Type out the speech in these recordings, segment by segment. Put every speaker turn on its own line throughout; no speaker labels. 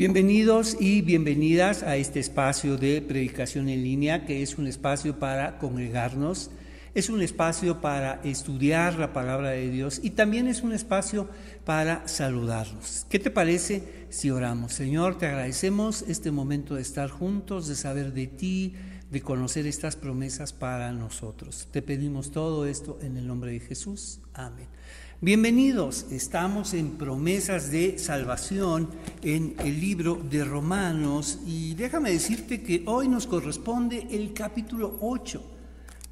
Bienvenidos y bienvenidas a este espacio de predicación en línea, que es un espacio para congregarnos, es un espacio para estudiar la palabra de Dios y también es un espacio para saludarnos. ¿Qué te parece si oramos? Señor, te agradecemos este momento de estar juntos, de saber de ti, de conocer estas promesas para nosotros. Te pedimos todo esto en el nombre de Jesús. Amén. Bienvenidos, estamos en promesas de salvación en el libro de Romanos y déjame decirte que hoy nos corresponde el capítulo 8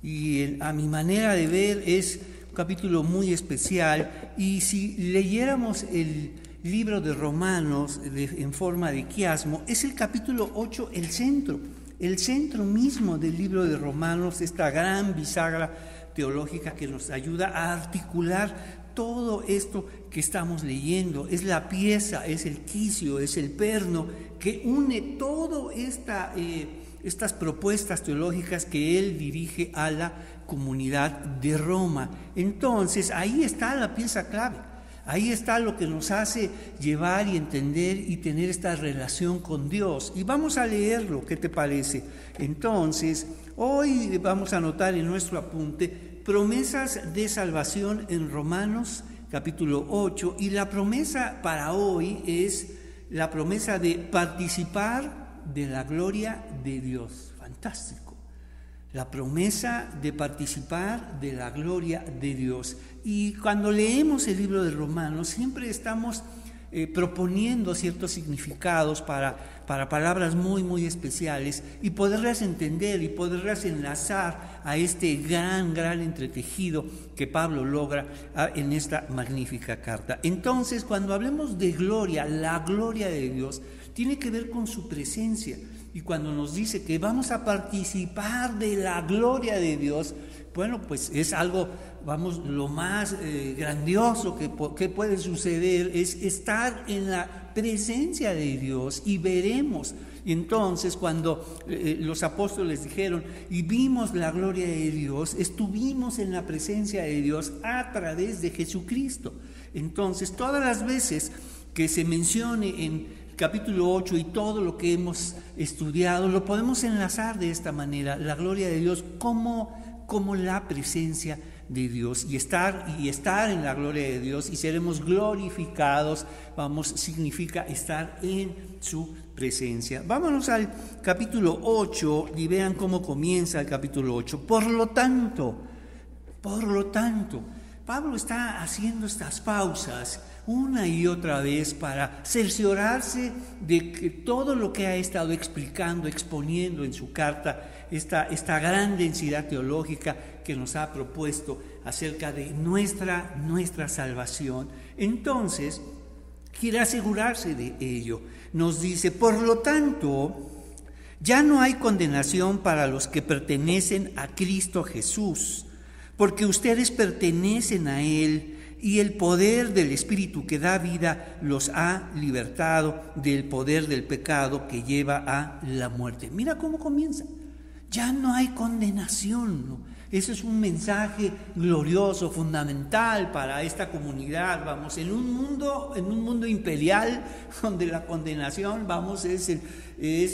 y a mi manera de ver es un capítulo muy especial. Y si leyéramos el libro de Romanos en forma de quiasmo, es el capítulo 8 el centro, el centro mismo del libro de Romanos, esta gran bisagra teológica que nos ayuda a articular todo esto que estamos leyendo, es la pieza, es el quicio, es el perno que une todas esta, eh, estas propuestas teológicas que él dirige a la comunidad de Roma. Entonces, ahí está la pieza clave. Ahí está lo que nos hace llevar y entender y tener esta relación con Dios. Y vamos a leerlo, ¿qué te parece? Entonces, hoy vamos a anotar en nuestro apunte promesas de salvación en Romanos capítulo 8 y la promesa para hoy es la promesa de participar de la gloria de Dios. Fantástico. La promesa de participar de la gloria de Dios. Y cuando leemos el libro de Romanos siempre estamos eh, proponiendo ciertos significados para, para palabras muy, muy especiales y poderlas entender y poderlas enlazar a este gran, gran entretejido que Pablo logra ah, en esta magnífica carta. Entonces, cuando hablemos de gloria, la gloria de Dios tiene que ver con su presencia. Y cuando nos dice que vamos a participar de la gloria de Dios, bueno, pues es algo, vamos, lo más eh, grandioso que, puede suceder es estar en la presencia de Dios y veremos. Y entonces cuando eh, eh, los apóstoles dijeron, y vimos la gloria de Dios, estuvimos en la presencia de Dios a través de Jesucristo. Entonces, todas las veces que se mencione en capítulo 8 y todo lo que hemos estudiado, lo podemos enlazar de esta manera, la gloria de Dios como como la presencia de Dios y estar y estar en la gloria de Dios y seremos glorificados, vamos, significa estar en su presencia. Vámonos al capítulo 8 y vean cómo comienza el capítulo 8. Por lo tanto, por lo tanto, Pablo está haciendo estas pausas una y otra vez para cerciorarse de que todo lo que ha estado explicando, exponiendo en su carta, esta, esta gran densidad teológica que nos ha propuesto acerca de nuestra, nuestra salvación, entonces quiere asegurarse de ello. Nos dice, por lo tanto, ya no hay condenación para los que pertenecen a Cristo Jesús, porque ustedes pertenecen a Él y el poder del Espíritu que da vida los ha libertado del poder del pecado que lleva a la muerte. Mira cómo comienza. Ya no hay condenación. Ese es un mensaje glorioso, fundamental para esta comunidad. Vamos, en un mundo, en un mundo imperial donde la condenación, vamos, es, es,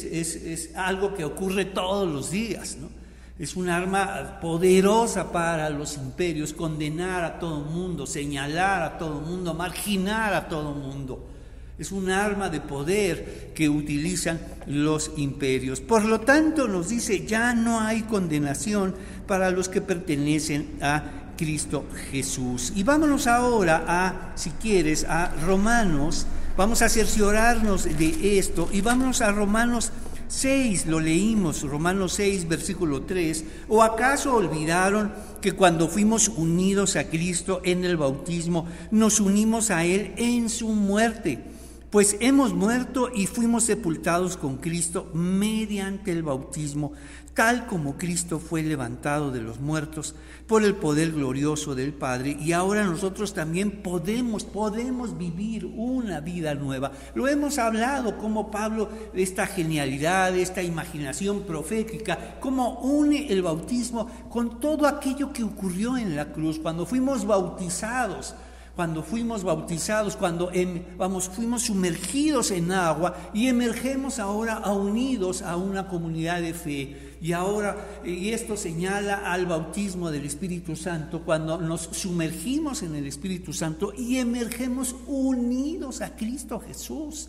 es, es algo que ocurre todos los días, ¿no? Es un arma poderosa para los imperios, condenar a todo mundo, señalar a todo mundo, marginar a todo mundo. Es un arma de poder que utilizan los imperios. Por lo tanto, nos dice, ya no hay condenación para los que pertenecen a Cristo Jesús. Y vámonos ahora a, si quieres, a Romanos. Vamos a cerciorarnos de esto y vámonos a Romanos 6, lo leímos, Romanos 6, versículo 3, ¿o acaso olvidaron que cuando fuimos unidos a Cristo en el bautismo, nos unimos a Él en su muerte? Pues hemos muerto y fuimos sepultados con Cristo mediante el bautismo, tal como Cristo fue levantado de los muertos por el poder glorioso del Padre. Y ahora nosotros también podemos, podemos vivir una vida nueva. Lo hemos hablado como Pablo, esta genialidad, esta imaginación profética, cómo une el bautismo con todo aquello que ocurrió en la cruz, cuando fuimos bautizados cuando fuimos bautizados, cuando em, vamos, fuimos sumergidos en agua y emergemos ahora unidos a una comunidad de fe. Y ahora, y esto señala al bautismo del Espíritu Santo, cuando nos sumergimos en el Espíritu Santo y emergemos unidos a Cristo Jesús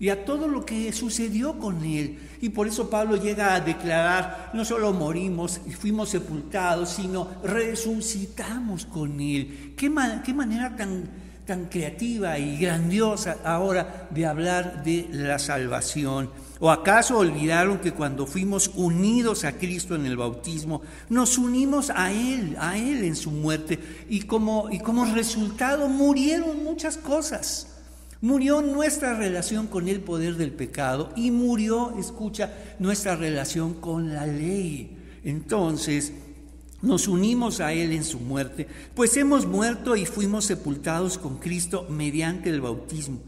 y a todo lo que sucedió con él. Y por eso Pablo llega a declarar, no solo morimos y fuimos sepultados, sino resucitamos con él. Qué, qué manera tan, tan creativa y grandiosa ahora de hablar de la salvación. ¿O acaso olvidaron que cuando fuimos unidos a Cristo en el bautismo, nos unimos a Él, a Él en su muerte, y como, y como resultado murieron muchas cosas? Murió nuestra relación con el poder del pecado y murió, escucha, nuestra relación con la ley. Entonces, nos unimos a Él en su muerte, pues hemos muerto y fuimos sepultados con Cristo mediante el bautismo,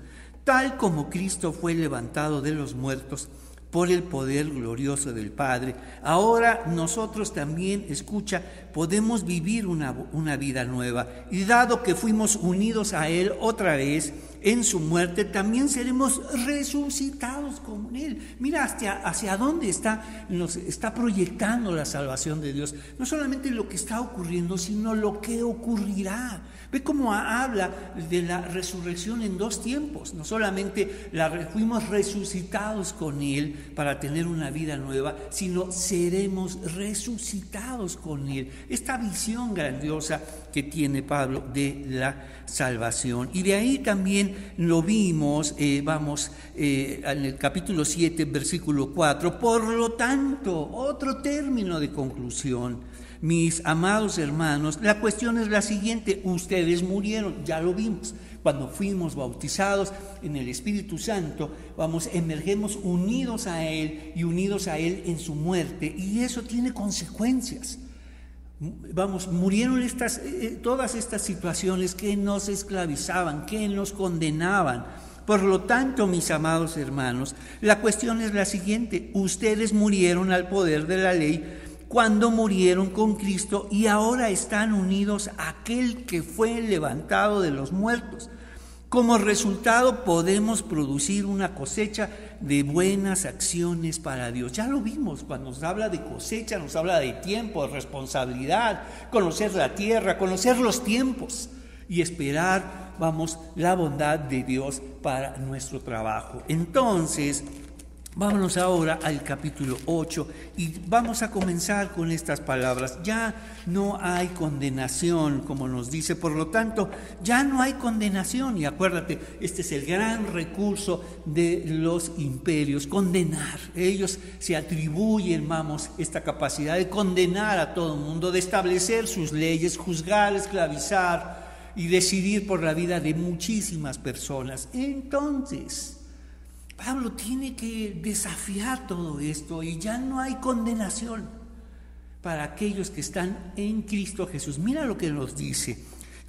tal como Cristo fue levantado de los muertos por el poder glorioso del Padre. Ahora nosotros también, escucha, podemos vivir una, una vida nueva. Y dado que fuimos unidos a Él otra vez, en su muerte, también seremos resucitados con Él. Mira hacia, hacia dónde está, nos está proyectando la salvación de Dios. No solamente lo que está ocurriendo, sino lo que ocurrirá. Ve cómo habla de la resurrección en dos tiempos. No solamente la, fuimos resucitados con Él para tener una vida nueva, sino seremos resucitados con Él. Esta visión grandiosa que tiene Pablo de la salvación. Y de ahí también lo vimos, eh, vamos, eh, en el capítulo 7, versículo 4. Por lo tanto, otro término de conclusión mis amados hermanos, la cuestión es la siguiente, ustedes murieron, ya lo vimos, cuando fuimos bautizados en el Espíritu Santo, vamos, emergemos unidos a Él y unidos a Él en su muerte, y eso tiene consecuencias. Vamos, murieron estas, eh, eh, todas estas situaciones que nos esclavizaban, que nos condenaban. Por lo tanto, mis amados hermanos, la cuestión es la siguiente, ustedes murieron al poder de la ley cuando murieron con Cristo y ahora están unidos a aquel que fue levantado de los muertos. Como resultado podemos producir una cosecha de buenas acciones para Dios. Ya lo vimos, cuando nos habla de cosecha, nos habla de tiempo, responsabilidad, conocer la tierra, conocer los tiempos y esperar, vamos, la bondad de Dios para nuestro trabajo. Entonces, Vámonos ahora al capítulo 8 y vamos a comenzar con estas palabras. Ya no hay condenación, como nos dice, por lo tanto, ya no hay condenación. Y acuérdate, este es el gran recurso de los imperios, condenar. Ellos se atribuyen, vamos, esta capacidad de condenar a todo el mundo, de establecer sus leyes, juzgar, esclavizar y decidir por la vida de muchísimas personas. Entonces, Pablo tiene que desafiar todo esto y ya no hay condenación para aquellos que están en Cristo Jesús. Mira lo que nos dice.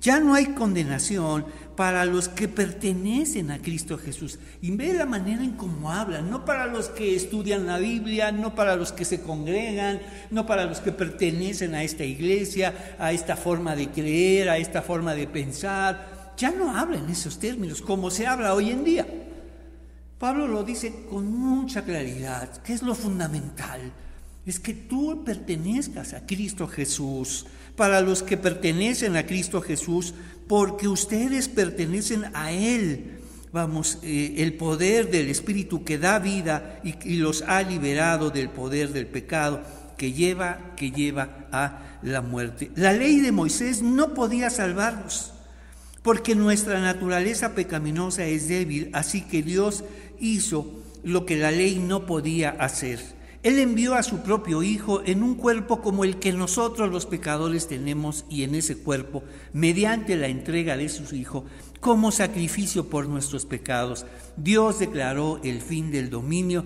Ya no hay condenación para los que pertenecen a Cristo Jesús. Y ve la manera en cómo hablan, no para los que estudian la Biblia, no para los que se congregan, no para los que pertenecen a esta iglesia, a esta forma de creer, a esta forma de pensar. Ya no hablan esos términos como se habla hoy en día. Pablo lo dice con mucha claridad, que es lo fundamental, es que tú pertenezcas a Cristo Jesús, para los que pertenecen a Cristo Jesús, porque ustedes pertenecen a Él. Vamos, eh, el poder del Espíritu que da vida y, los ha liberado del poder del pecado que lleva, que lleva a la muerte. La ley de Moisés no podía salvarnos, porque nuestra naturaleza pecaminosa es débil, así que Dios hizo lo que la ley no podía hacer. Él envió a su propio Hijo en un cuerpo como el que nosotros los pecadores tenemos y en ese cuerpo, mediante la entrega de su Hijo, como sacrificio por nuestros pecados, Dios declaró el fin del dominio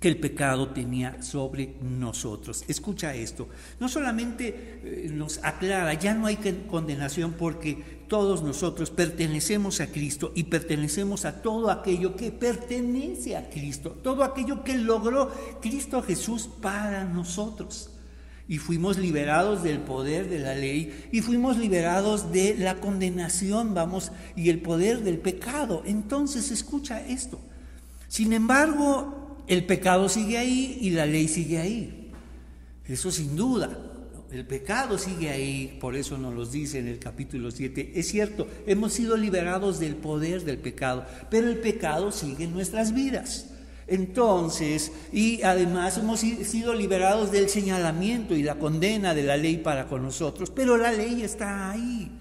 que el pecado tenía sobre nosotros. Escucha esto, no solamente eh, nos aclara, ya no hay condenación porque todos nosotros pertenecemos a Cristo y pertenecemos a todo aquello que pertenece a Cristo, todo aquello que logró Cristo Jesús para nosotros. y fuimos liberados del poder de la ley y fuimos liberados de la condenación, vamos, y el poder del pecado. Entonces, escucha esto. Sin embargo, el pecado sigue ahí y la ley sigue ahí. Eso sin duda. El pecado sigue ahí, por eso nos lo dice en el capítulo 7. Es cierto, hemos sido liberados del poder del pecado, pero el pecado sigue en nuestras vidas. Entonces, y además hemos sido liberados del señalamiento y la condena de la ley para con nosotros, pero la ley está ahí.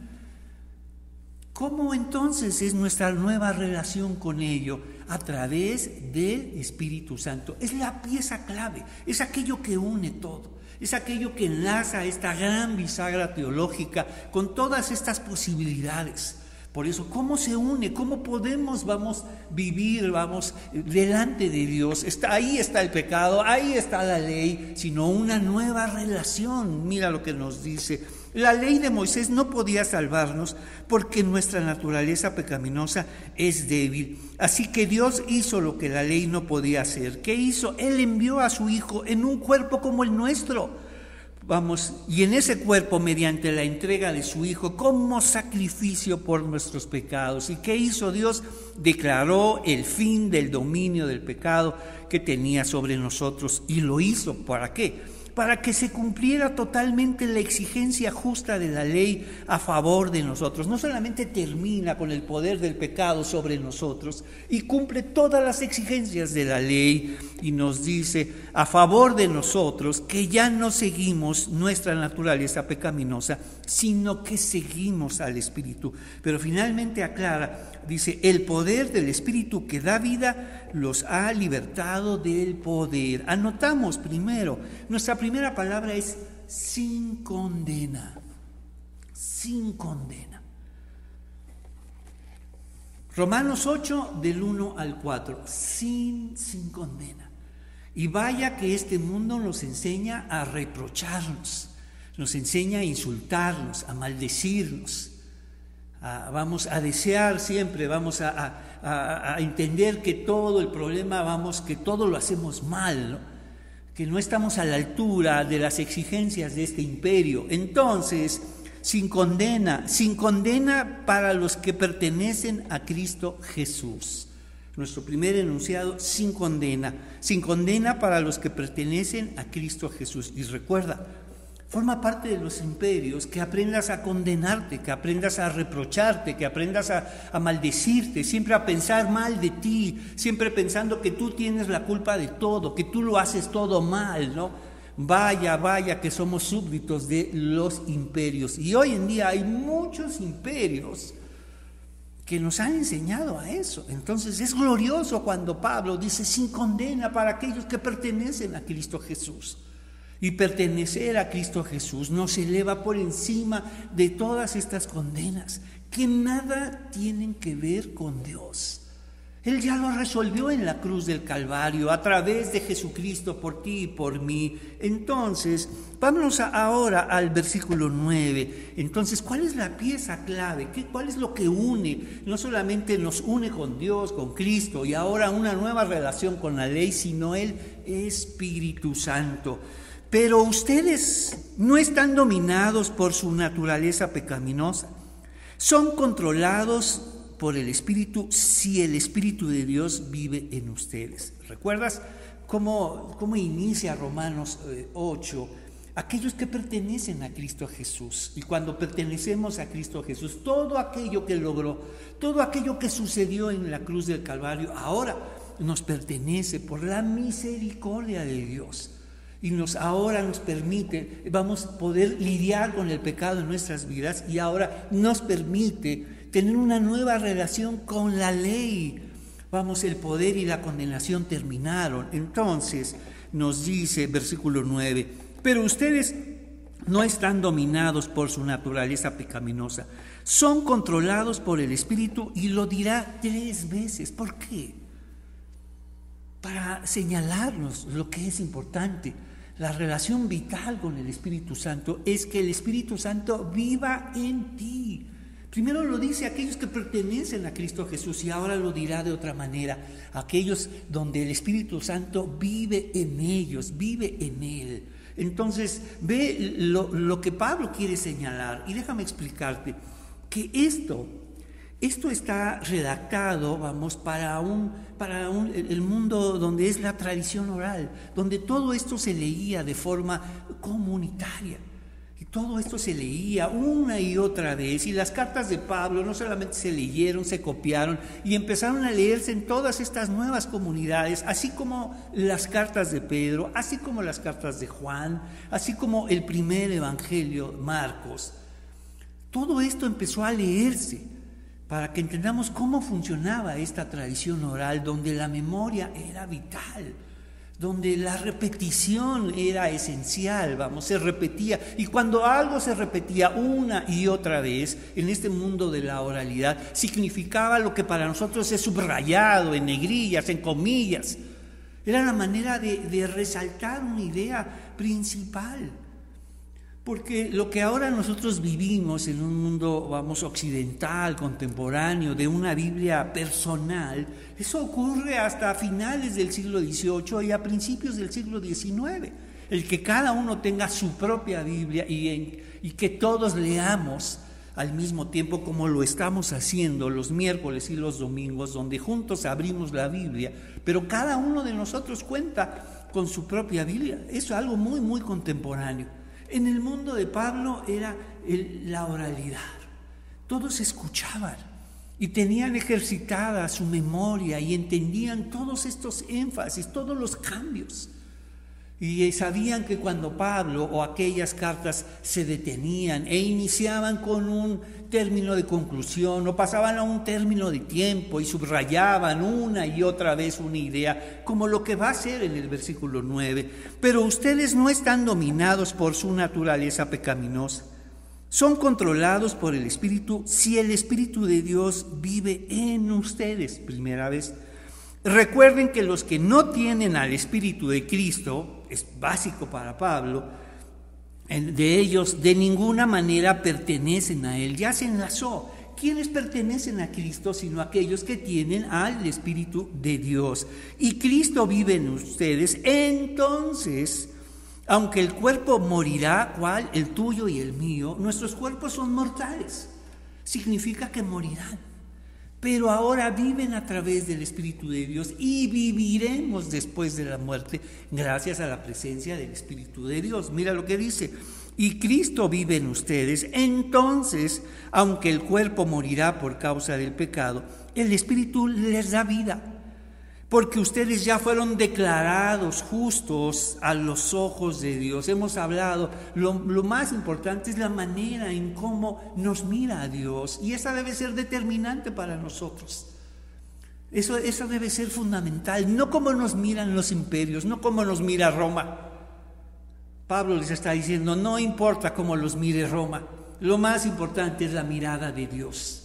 ¿Cómo entonces es nuestra nueva relación con ello? A través del Espíritu Santo. Es la pieza clave, es aquello que une todo, es aquello que enlaza esta gran bisagra teológica con todas estas posibilidades. Por eso, ¿cómo se une? ¿Cómo podemos, vamos, vivir, vamos, delante de Dios? Está, ahí está el pecado, ahí está la ley, sino una nueva relación. Mira lo que nos dice. La ley de Moisés no podía salvarnos porque nuestra naturaleza pecaminosa es débil. Así que Dios hizo lo que la ley no podía hacer. ¿Qué hizo? Él envió a su Hijo en un cuerpo como el nuestro Vamos, y en ese cuerpo, mediante la entrega de su Hijo, como sacrificio por nuestros pecados. ¿Y qué hizo Dios? Declaró el fin del dominio del pecado que tenía sobre nosotros. ¿Y lo hizo para qué? Para que se cumpliera totalmente la exigencia justa de la ley a favor de nosotros. No solamente termina con el poder del pecado sobre nosotros y cumple todas las exigencias de la ley y nos dice a favor de nosotros que ya no seguimos nuestra naturaleza pecaminosa, sino que seguimos al Espíritu. Pero finalmente aclara, dice, el poder del Espíritu que da vida los ha libertado del poder. Anotamos primero, nuestra primera palabra es sin condena, sin condena. Romanos 8 del 1 al 4, sin, sin condena. Y vaya que este mundo nos enseña a reprocharnos nos enseña a insultarnos, a maldecirnos. vamos a desear siempre, vamos a, entender que todo el problema, vamos, que todo lo hacemos mal, que no estamos a la altura de las exigencias de este imperio. Entonces, sin condena, sin condena para los que pertenecen a Cristo Jesús. Nuestro primer enunciado, sin condena, sin condena para los que pertenecen a Cristo Jesús. Y recuerda, Forma parte de los imperios que aprendas a condenarte, que aprendas a reprocharte, que aprendas a, maldecirte, siempre a pensar mal de ti, siempre pensando que tú tienes la culpa de todo, que tú lo haces todo mal, ¿no? Vaya, vaya que somos súbditos de los imperios. Y hoy en día hay muchos imperios que nos han enseñado a eso. Entonces es glorioso cuando Pablo dice sin condena para aquellos que pertenecen a Cristo Jesús. Y pertenecer a Cristo Jesús nos eleva por encima de todas estas condenas que nada tienen que ver con Dios. Él ya lo resolvió en la cruz del Calvario a través de Jesucristo por ti y por mí. Entonces, vámonos ahora al versículo 9. Entonces, ¿cuál es la pieza clave? ¿Qué, ¿Cuál es lo que une? No solamente nos une con Dios, con Cristo y ahora una nueva relación con la ley, sino el Espíritu Santo. Pero ustedes no están dominados por su naturaleza pecaminosa, son controlados por el Espíritu si el Espíritu de Dios vive en ustedes. ¿Recuerdas cómo, cómo inicia Romanos 8? Eh, Aquellos que pertenecen a Cristo Jesús. Y cuando pertenecemos a Cristo Jesús, todo aquello que logró, todo aquello que sucedió en la cruz del Calvario, ahora nos pertenece por la misericordia de Dios y nos ahora nos permite, vamos a poder lidiar con el pecado en nuestras vidas y ahora nos permite tener una nueva relación con la ley. Vamos, el poder y la condenación terminaron. Entonces nos dice versículo 9, pero ustedes no están dominados por su naturaleza pecaminosa, son controlados por el Espíritu y lo dirá tres veces. ¿Por qué? Para señalarnos lo que es importante la relación vital con el Espíritu Santo es que el Espíritu Santo viva en ti. Primero lo dice aquellos que pertenecen a Cristo Jesús y ahora lo dirá de otra manera, aquellos donde el Espíritu Santo vive en ellos, vive en Él. Entonces, ve lo, que Pablo quiere señalar y déjame explicarte que esto, esto está redactado, vamos, para, un, para el mundo donde es la tradición oral, donde todo esto se leía de forma comunitaria. Todo esto se leía una y otra vez y las cartas de Pablo no solamente se leyeron, se copiaron y empezaron a leerse en todas estas nuevas comunidades, así como las cartas de Pedro, así como las cartas de Juan, así como el primer evangelio, Marcos. Todo esto empezó a leerse para que entendamos cómo funcionaba esta tradición oral donde la memoria era vital donde la repetición era esencial, vamos, se repetía. Y cuando algo se repetía una y otra vez en este mundo de la oralidad, significaba lo que para nosotros es subrayado en negrillas, en comillas. Era la manera de, de resaltar una idea principal. Porque lo que ahora nosotros vivimos en un mundo, vamos, occidental, contemporáneo, de una Biblia personal, eso ocurre hasta finales del siglo XVIII y a principios del siglo XIX. El que cada uno tenga su propia Biblia y, que todos leamos al mismo tiempo como lo estamos haciendo los miércoles y los domingos, donde juntos abrimos la Biblia, pero cada uno de nosotros cuenta con su propia Biblia. Eso es algo muy, muy contemporáneo. En el mundo de Pablo era la oralidad. Todos escuchaban y tenían ejercitada su memoria y entendían todos estos énfasis, todos los cambios. Y sabían que cuando Pablo o aquellas cartas se detenían e iniciaban con un término de conclusión o pasaban a un término de tiempo y subrayaban una y otra vez una idea, como lo que va a ser en el versículo 9. Pero ustedes no están dominados por su naturaleza pecaminosa. Son controlados por el Espíritu si el Espíritu de Dios vive en ustedes. Primera vez. Recuerden que los que no tienen al Espíritu de Cristo, es básico para Pablo, de ellos de ninguna manera pertenecen a Él, ya se enlazó. ¿Quiénes pertenecen a Cristo sino aquellos que tienen al Espíritu de Dios? Y Cristo vive en ustedes, entonces, aunque el cuerpo morirá, ¿cuál? El tuyo y el mío, nuestros cuerpos son mortales. Significa que morirán pero ahora viven a través del Espíritu de Dios y viviremos después de la muerte gracias a la presencia del Espíritu de Dios. Mira lo que dice, y Cristo vive en ustedes, entonces, aunque el cuerpo morirá por causa del pecado, el Espíritu les da vida porque ustedes ya fueron declarados justos a los ojos de Dios. Hemos hablado, lo, más importante es la manera en cómo nos mira a Dios y esa debe ser determinante para nosotros. Eso, eso debe ser fundamental, no como nos miran los imperios, no como nos mira Roma. Pablo les está diciendo, no importa cómo los mire Roma, lo más importante es la mirada de Dios.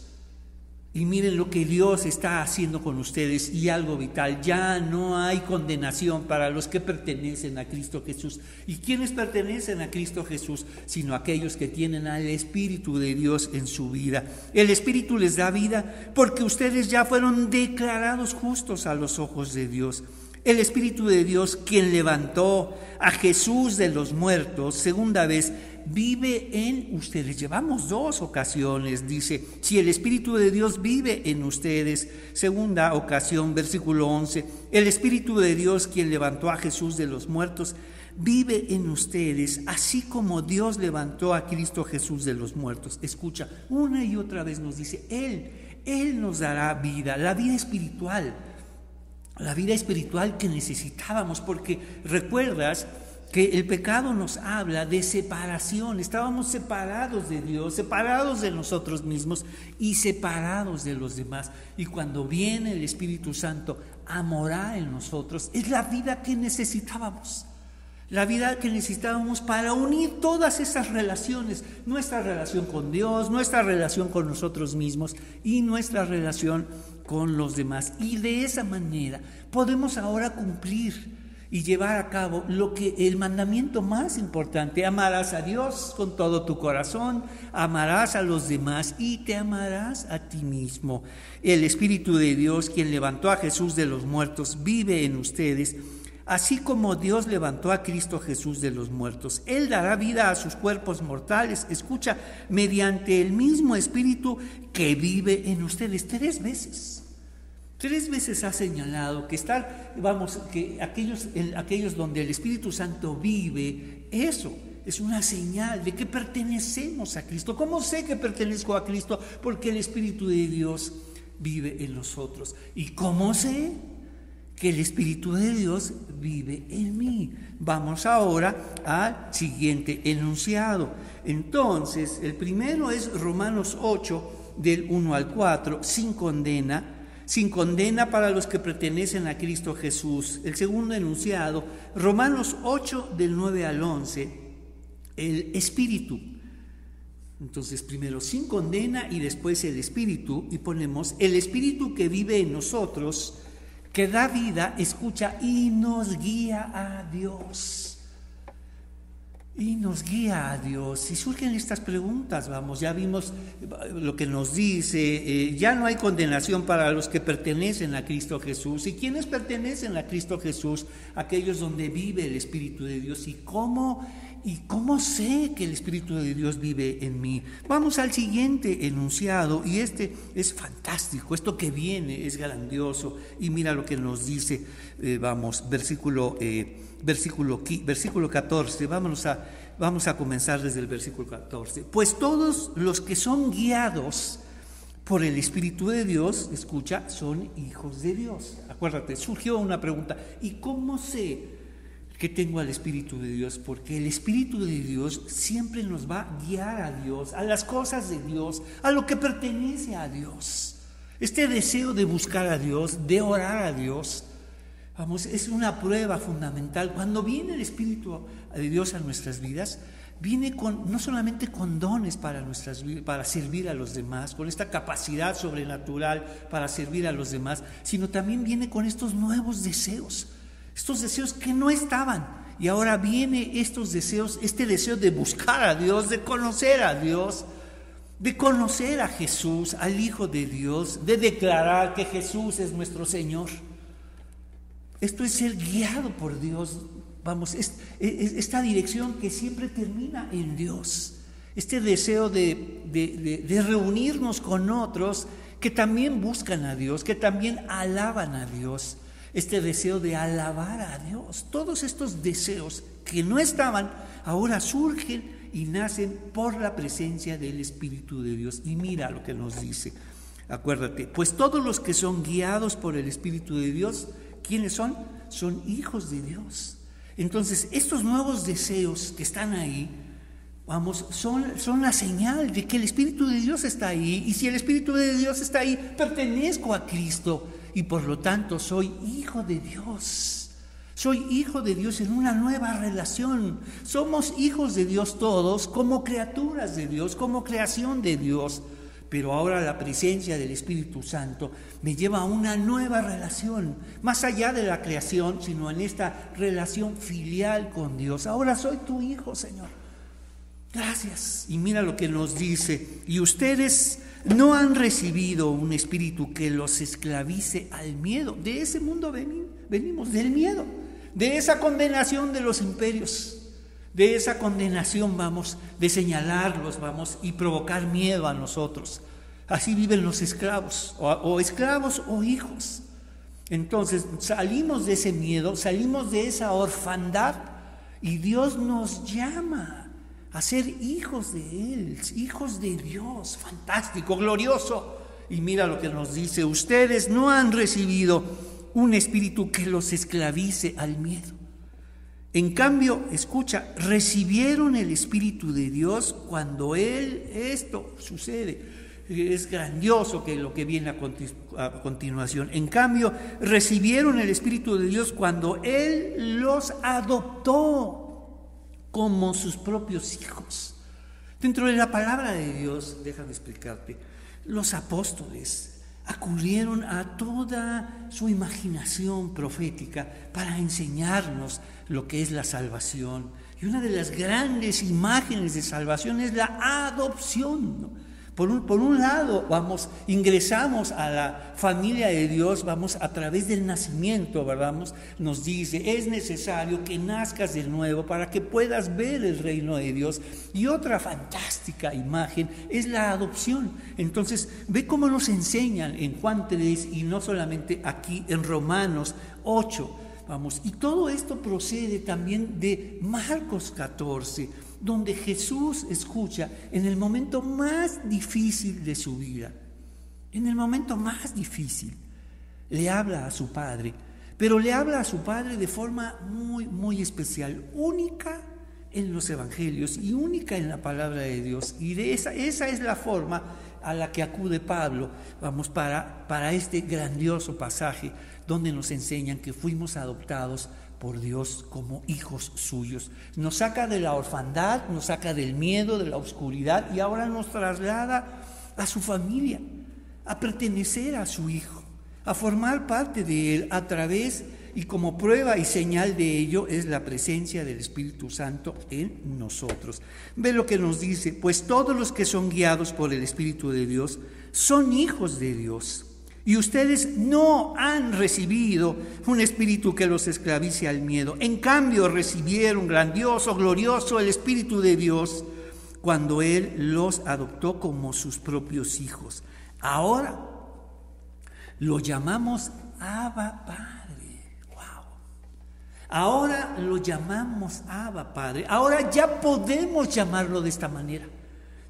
Y miren lo que Dios está haciendo con ustedes y algo vital. Ya no hay condenación para los que pertenecen a Cristo Jesús. ¿Y quiénes pertenecen a Cristo Jesús? Sino aquellos que tienen al Espíritu de Dios en su vida. El Espíritu les da vida porque ustedes ya fueron declarados justos a los ojos de Dios. El Espíritu de Dios, quien levantó a Jesús de los muertos, segunda vez, vive en ustedes. Llevamos dos ocasiones, dice, si el Espíritu de Dios vive en ustedes. Segunda ocasión, versículo 11, el Espíritu de Dios, quien levantó a Jesús de los muertos, vive en ustedes, así como Dios levantó a Cristo Jesús de los muertos. Escucha, una y otra vez nos dice, Él, Él nos dará vida, la vida espiritual, la vida espiritual que necesitábamos, porque recuerdas, que el pecado nos habla de separación. Estábamos separados de Dios, separados de nosotros mismos y separados de los demás. Y cuando viene el Espíritu Santo a morar en nosotros, es la vida que necesitábamos. La vida que necesitábamos para unir todas esas relaciones, nuestra relación con Dios, nuestra relación con nosotros mismos y nuestra relación con los demás. Y de esa manera podemos ahora cumplir y llevar a cabo lo que el mandamiento más importante, amarás a Dios con todo tu corazón, amarás a los demás y te amarás a ti mismo. El Espíritu de Dios, quien levantó a Jesús de los muertos, vive en ustedes. Así como Dios levantó a Cristo Jesús de los muertos, Él dará vida a sus cuerpos mortales, escucha, mediante el mismo Espíritu que vive en ustedes tres veces. Tres veces ha señalado que estar, vamos, que aquellos, aquellos donde el Espíritu Santo vive, eso es una señal de que pertenecemos a Cristo. ¿Cómo sé que pertenezco a Cristo? Porque el Espíritu de Dios vive en nosotros. ¿Y cómo sé? que el Espíritu de Dios vive en mí. Vamos ahora al siguiente enunciado. Entonces, el primero es Romanos 8, del 1 al 4, sin condena, sin condena para los que pertenecen a Cristo Jesús. El segundo enunciado, Romanos 8, del 9 al 11, el Espíritu. Entonces, primero sin condena y después el Espíritu, y ponemos el Espíritu que vive en nosotros que da vida, escucha y nos guía a Dios. Y nos guía a Dios. Y surgen estas preguntas, vamos, ya vimos lo que nos dice, eh, ya no hay condenación para los que pertenecen a Cristo Jesús. ¿Y quiénes pertenecen a Cristo Jesús? Aquellos donde vive el Espíritu de Dios. ¿Y cómo ¿Y cómo sé que el Espíritu de Dios vive en mí? Vamos al siguiente enunciado y este es fantástico, esto que viene es grandioso y mira lo que nos dice, eh, vamos, versículo, eh, versículo, versículo 14, Vámonos a, vamos a comenzar desde el versículo 14. Pues todos los que son guiados por el Espíritu de Dios, escucha, son hijos de Dios. Acuérdate, surgió una pregunta, ¿y cómo sé? Que tengo al Espíritu de Dios, porque el Espíritu de Dios siempre nos va a guiar a Dios, a las cosas de Dios, a lo que pertenece a Dios. Este deseo de buscar a Dios, de orar a Dios, vamos, es una prueba fundamental. Cuando viene el Espíritu de Dios a nuestras vidas, viene con, no solamente con dones para, nuestras, para servir a los demás, con esta capacidad sobrenatural para servir a los demás, sino también viene con estos nuevos deseos estos deseos que no estaban. Y ahora viene estos deseos, este deseo de buscar a Dios, de conocer a Dios, de conocer a Jesús, al Hijo de Dios, de declarar que Jesús es nuestro Señor. Esto es ser guiado por Dios. Vamos, esta dirección que siempre termina en Dios. Este deseo de, de reunirnos con otros que también buscan a Dios, que también alaban a Dios este deseo de alabar a Dios. Todos estos deseos que no estaban, ahora surgen y nacen por la presencia del Espíritu de Dios. Y mira lo que nos dice. Acuérdate, pues todos los que son guiados por el Espíritu de Dios, ¿quiénes son? Son hijos de Dios. Entonces, estos nuevos deseos que están ahí, vamos, son, son la señal de que el Espíritu de Dios está ahí. Y si el Espíritu de Dios está ahí, pertenezco a Cristo y por lo tanto soy hijo de Dios. Soy hijo de Dios en una nueva relación. Somos hijos de Dios todos como criaturas de Dios, como creación de Dios. Pero ahora la presencia del Espíritu Santo me lleva a una nueva relación, más allá de la creación, sino en esta relación filial con Dios. Ahora soy tu hijo, Señor. Gracias. Y mira lo que nos dice. Y ustedes no han recibido un espíritu que los esclavice al miedo. De ese mundo venimos, del miedo, de esa condenación de los imperios, de esa condenación vamos, de señalarlos, vamos, y provocar miedo a nosotros. Así viven los esclavos, o, o esclavos o hijos. Entonces salimos de ese miedo, salimos de esa orfandad y Dios nos llama a ser hijos de Él, hijos de Dios, fantástico, glorioso. Y mira lo que nos dice, ustedes no han recibido un espíritu que los esclavice al miedo. En cambio, escucha, recibieron el Espíritu de Dios cuando Él, esto sucede. Es grandioso que lo que viene a, a continuación. En cambio, recibieron el Espíritu de Dios cuando Él los adoptó como sus propios hijos. Dentro de la palabra de Dios, déjame explicarte, los apóstoles acudieron a toda su imaginación profética para enseñarnos lo que es la salvación. Y una de las grandes imágenes de salvación es la adopción. Por un, por un, lado, vamos, ingresamos a la familia de Dios, vamos a través del nacimiento, ¿verdad? Nos dice, es necesario que nazcas de nuevo para que puedas ver el reino de Dios. Y otra fantástica imagen es la adopción. Entonces, ve cómo nos enseñan en Juan 3 y no solamente aquí en Romanos 8. Vamos, y todo esto procede también de Marcos 14 donde Jesús escucha en el momento más difícil de su vida, en el momento más difícil, le habla a su Padre, pero le habla a su Padre de forma muy, muy especial, única en los Evangelios y única en la palabra de Dios. Y de esa, esa es la forma a la que acude Pablo, vamos, para, para este grandioso pasaje donde nos enseñan que fuimos adoptados por Dios como hijos suyos. Nos saca de la orfandad, nos saca del miedo, de la oscuridad y ahora nos traslada a su familia, a pertenecer a su hijo, a formar parte de él a través y como prueba y señal de ello es la presencia del Espíritu Santo en nosotros. Ve lo que nos dice, pues todos los que son guiados por el Espíritu de Dios son hijos de Dios. Y ustedes no han recibido un espíritu que los esclavice al miedo. En cambio, recibieron grandioso, glorioso el Espíritu de Dios cuando Él los adoptó como sus propios hijos. Ahora lo llamamos Abba Padre. Wow. Ahora lo llamamos Abba Padre. Ahora ya podemos llamarlo de esta manera.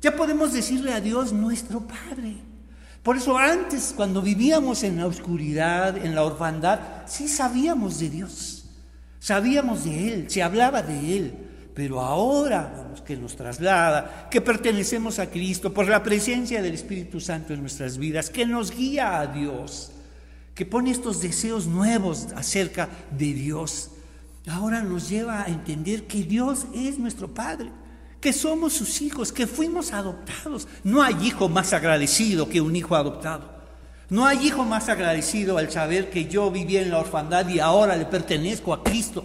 Ya podemos decirle a Dios nuestro Padre. Por eso antes, cuando vivíamos en la oscuridad, en la orfandad, sí sabíamos de Dios, sabíamos de Él, se hablaba de Él. Pero ahora vamos, que nos traslada, que pertenecemos a Cristo por la presencia del Espíritu Santo en nuestras vidas, que nos guía a Dios, que pone estos deseos nuevos acerca de Dios, ahora nos lleva a entender que Dios es nuestro Padre que somos sus hijos, que fuimos adoptados. No hay hijo más agradecido que un hijo adoptado. No hay hijo más agradecido al saber que yo vivía en la orfandad y ahora le pertenezco a Cristo.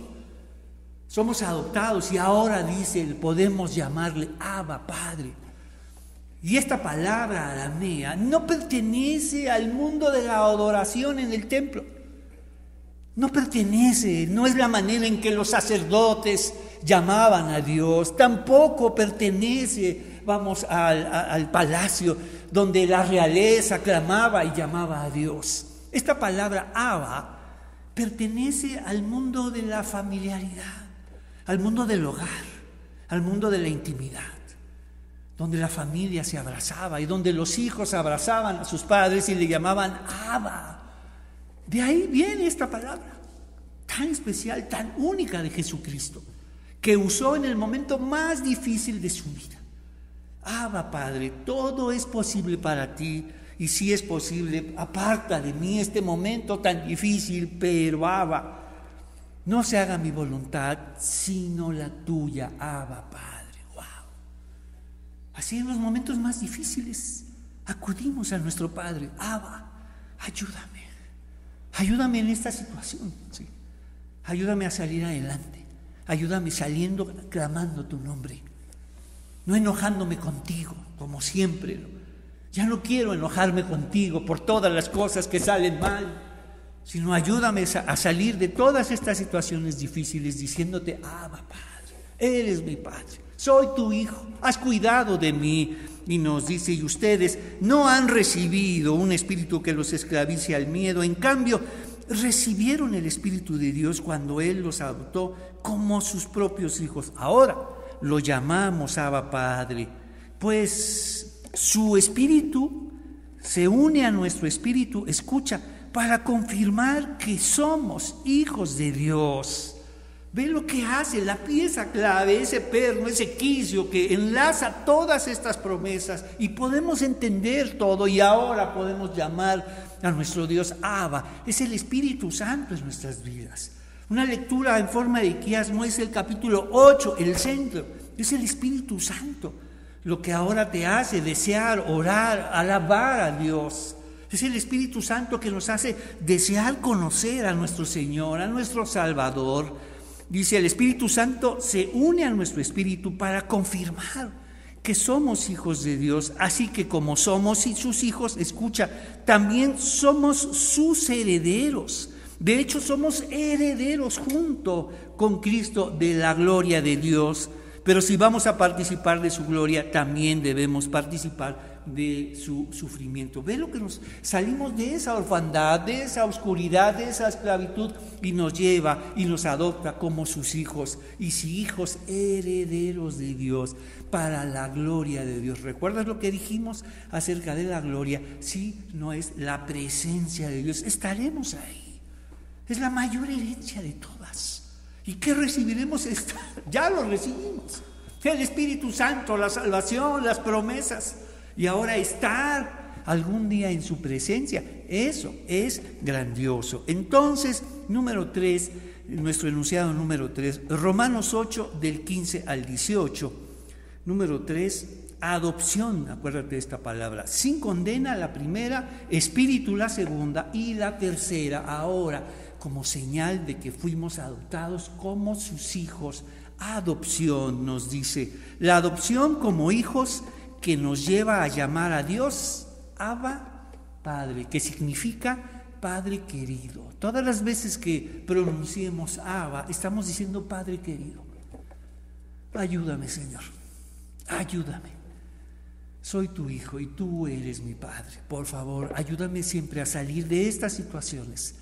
Somos adoptados y ahora dice, podemos llamarle Abba Padre. Y esta palabra aramea no pertenece al mundo de la adoración en el templo. No pertenece, no es la manera en que los sacerdotes llamaban a Dios, tampoco pertenece, vamos, al, palacio donde la realeza clamaba y llamaba a Dios. Esta palabra Abba pertenece al mundo de la familiaridad, al mundo del hogar, al mundo de la intimidad, donde la familia se abrazaba y donde los hijos abrazaban a sus padres y le llamaban Abba. De ahí viene esta palabra tan especial, tan única de Jesucristo que usó en el momento más difícil de su vida. Abba, Padre, todo es posible para ti. Y si es posible, aparta de mí este momento tan difícil, pero Abba, no se haga mi voluntad, sino la tuya, Abba, Padre. Wow. Así en los momentos más difíciles, acudimos a nuestro Padre. Abba, ayúdame. Ayúdame en esta situación. Ayúdame a salir adelante. Ayúdame saliendo clamando tu nombre, no enojándome contigo, como siempre. Ya no quiero enojarme contigo por todas las cosas que salen mal, sino ayúdame a salir de todas estas situaciones difíciles diciéndote, ah, Padre, eres mi Padre, soy tu Hijo, has cuidado de mí. Y nos dice, y ustedes no han recibido un espíritu que los esclavice al miedo, en cambio, recibieron el Espíritu de Dios cuando Él los adoptó como sus propios hijos. Ahora lo llamamos Abba Padre, pues su Espíritu se une a nuestro Espíritu, escucha, para confirmar que somos hijos de Dios. Ve lo que hace, la pieza clave, ese perno, ese quicio que enlaza todas estas promesas y podemos entender todo y ahora podemos llamar a nuestro Dios Abba. Es el Espíritu Santo en nuestras vidas. Una lectura en forma de quiasmo es el capítulo 8, el centro. Es el Espíritu Santo lo que ahora te hace desear, orar, alabar a Dios. Es el Espíritu Santo que nos hace desear conocer a nuestro Señor, a nuestro Salvador Dice, el Espíritu Santo se une a nuestro espíritu para confirmar que somos hijos de Dios, así que como somos sus hijos, escucha, también somos sus herederos. De hecho, somos herederos junto con Cristo de la gloria de Dios. Pero si vamos a participar de su gloria, también debemos participar de su sufrimiento. Ve lo que nos salimos de esa orfandad, de esa oscuridad, de esa esclavitud y nos lleva y nos adopta como sus hijos y si hijos herederos de Dios para la gloria de Dios. ¿Recuerdas lo que dijimos acerca de la gloria? Si no es la presencia de Dios, estaremos ahí. Es la mayor herencia de todas. ¿Y qué recibiremos? Ya lo recibimos. El Espíritu Santo, la salvación, las promesas y ahora estar algún día en su presencia. Eso es grandioso. Entonces, número 3, nuestro enunciado número 3, Romanos 8 del 15 al 18. Número 3, adopción, acuérdate de esta palabra, sin condena la primera, espíritu la segunda y la tercera ahora como señal de que fuimos adoptados como sus hijos. Adopción nos dice, la adopción como hijos que nos lleva a llamar a Dios Abba Padre, que significa Padre querido. Todas las veces que pronunciemos Abba, estamos diciendo Padre querido. Ayúdame, Señor. Ayúdame. Soy tu hijo y tú eres mi Padre. Por favor, ayúdame siempre a salir de estas situaciones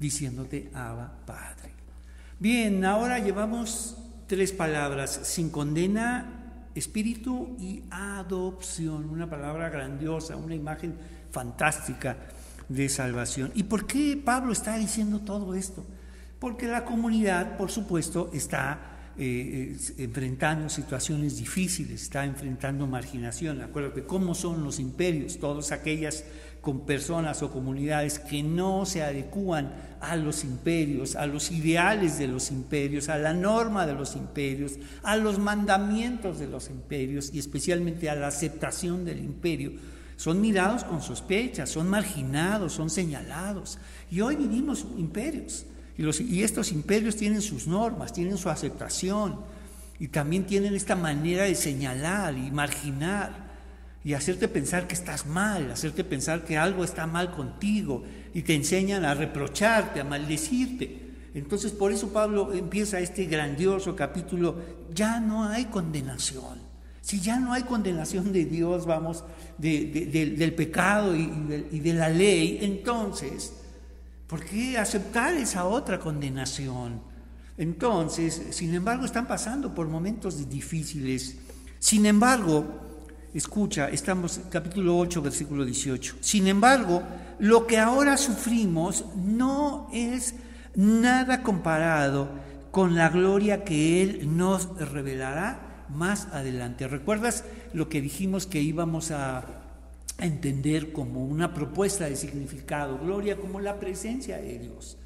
diciéndote Abba Padre. Bien, ahora llevamos tres palabras, sin condena, espíritu y adopción, una palabra grandiosa, una imagen fantástica de salvación. ¿Y por qué Pablo está diciendo todo esto? Porque la comunidad, por supuesto, está eh, eh, enfrentando situaciones difíciles, está enfrentando marginación. Acuérdate cómo son los imperios, todas aquellas con personas o comunidades que no se adecúan a los imperios, a los ideales de los imperios, a la norma de los imperios, a los mandamientos de los imperios y especialmente a la aceptación del imperio, son mirados con sospecha, son marginados, son señalados. Y hoy vivimos imperios. Y, y estos imperios tienen sus normas, tienen su aceptación y también tienen esta manera de señalar y marginar y hacerte pensar que estás mal, hacerte pensar que algo está mal contigo y te enseñan a reprocharte, a maldecirte. Entonces por eso Pablo empieza este grandioso capítulo, ya no hay condenación. Si ya no hay condenación de Dios, vamos, del pecado y, y de la ley, entonces, ¿por qué aceptar esa otra condenación? Entonces, sin embargo, están pasando por momentos difíciles. Sin embargo, Escucha, estamos capítulo 8, versículo 18. Sin embargo, lo que ahora sufrimos no es nada comparado con la gloria que Él nos revelará más adelante. ¿Recuerdas lo que dijimos que íbamos a entender como una propuesta de significado? Gloria como la presencia de Dios.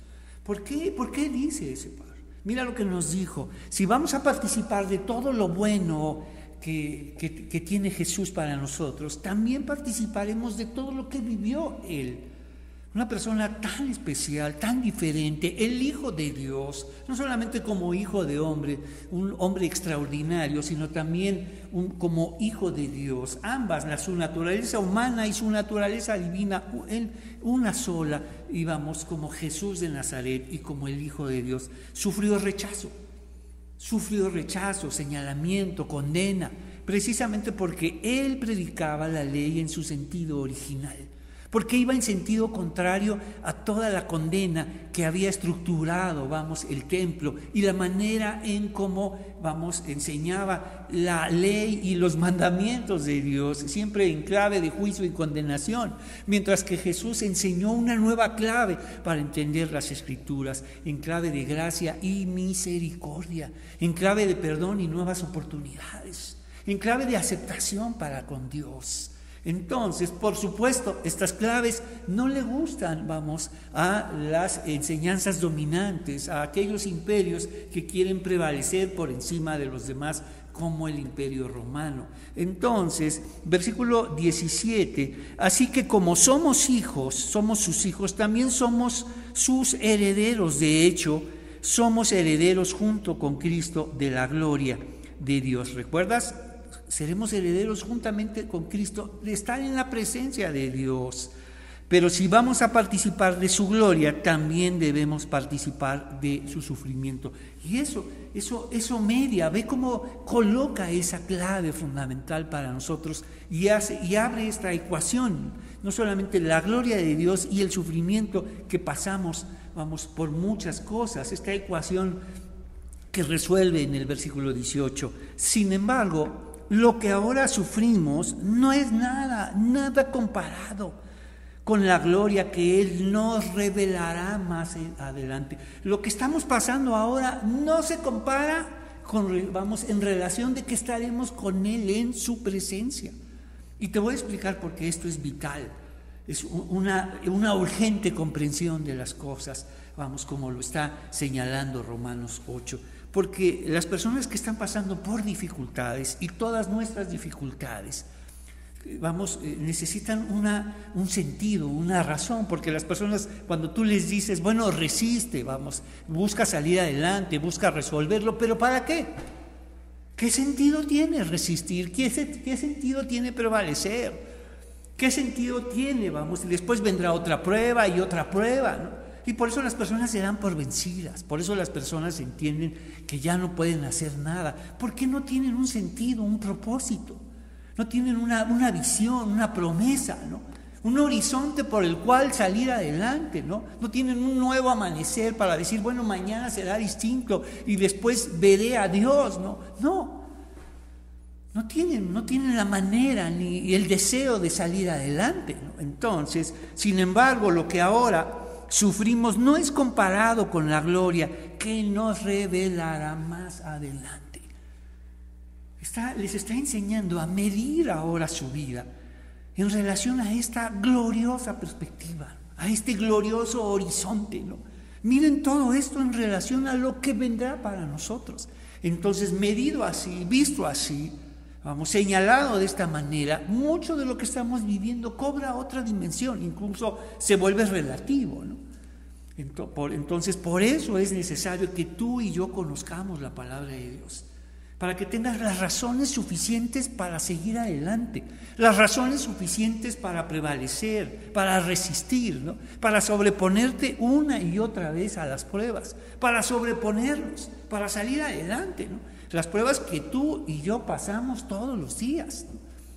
¿Por qué, ¿Por qué dice ese Padre? Mira lo que nos dijo. Si vamos a participar de todo lo bueno, que, tiene Jesús para nosotros, también participaremos de todo lo que vivió Él. Una persona tan especial, tan diferente, el Hijo de Dios, no solamente como hijo de hombre, un hombre extraordinario, sino también como hijo de Dios. Ambas, su naturaleza humana y su naturaleza divina, una sola, íbamos como Jesús de Nazaret y como el Hijo de Dios, sufrió rechazo sufrió rechazo, señalamiento, condena, precisamente porque él predicaba la ley en su sentido original, porque iba en sentido contrario a toda la condena que había estructurado, vamos, el templo y la manera en cómo, vamos, enseñaba la ley y los mandamientos de Dios, siempre en clave de juicio y condenación, mientras que Jesús enseñó una nueva clave para entender las escrituras, en clave de gracia y misericordia, en clave de perdón y nuevas oportunidades, en clave de aceptación para con Dios. Entonces, por supuesto, estas claves no le gustan, vamos, a las enseñanzas dominantes, a aquellos imperios que quieren prevalecer por encima de los demás, como el imperio romano. Entonces, versículo 17, así que como somos hijos, somos sus hijos, también somos sus herederos, de hecho, somos herederos junto con Cristo de la gloria de Dios. ¿Recuerdas? Seremos herederos juntamente con Cristo de estar en la presencia de Dios. Pero si vamos a participar de su gloria, también debemos participar de su sufrimiento. Y eso, eso, eso media, ve cómo coloca esa clave fundamental para nosotros y, hace, y abre esta ecuación, no solamente la gloria de Dios y el sufrimiento que pasamos, vamos, por muchas cosas, esta ecuación que resuelve en el versículo 18. Sin embargo, lo que ahora sufrimos no es nada, nada comparado con la gloria que Él nos revelará más adelante. Lo que estamos pasando ahora no se compara con, vamos, en relación de que estaremos con Él en su presencia. Y te voy a explicar por qué esto es vital. Es una, una urgente comprensión de las cosas, vamos, como lo está señalando Romanos 8. Porque las personas que están pasando por dificultades y todas nuestras dificultades, vamos, eh, necesitan una, un sentido, una razón, porque las personas cuando tú les dices, bueno, resiste, vamos, busca salir adelante, busca resolverlo, pero ¿para qué? ¿Qué sentido tiene resistir? ¿Qué, qué sentido tiene prevalecer? ¿Qué sentido tiene? Vamos, y después vendrá otra prueba y otra prueba, ¿no? Y por eso las personas se dan por vencidas, por eso las personas entienden que ya no pueden hacer nada, porque no tienen un sentido, un propósito no tienen una, visión, una promesa, ¿no? un horizonte por el cual salir adelante, ¿no? No tienen un nuevo amanecer para decir, bueno, mañana será distinto y después veré a Dios, ¿no? No. No tienen, no tienen la manera ni el deseo de salir adelante. Entonces, sin embargo, lo que ahora sufrimos no es comparado con la gloria que nos revelará más adelante les está enseñando a medir ahora su vida en relación a esta gloriosa perspectiva, a este glorioso horizonte. Miren todo esto en relación a lo que vendrá para nosotros. Entonces, medido así, visto así, vamos, señalado de esta manera, mucho de lo que estamos viviendo cobra otra dimensión, incluso se vuelve relativo. ¿no? Entonces, por eso es necesario que tú y yo conozcamos la palabra de Dios para que tengas las razones suficientes para seguir adelante, las razones suficientes para prevalecer, para resistir, para sobreponerte una y otra vez a las pruebas, para sobreponernos, para salir adelante. Las pruebas que tú y yo pasamos todos los días.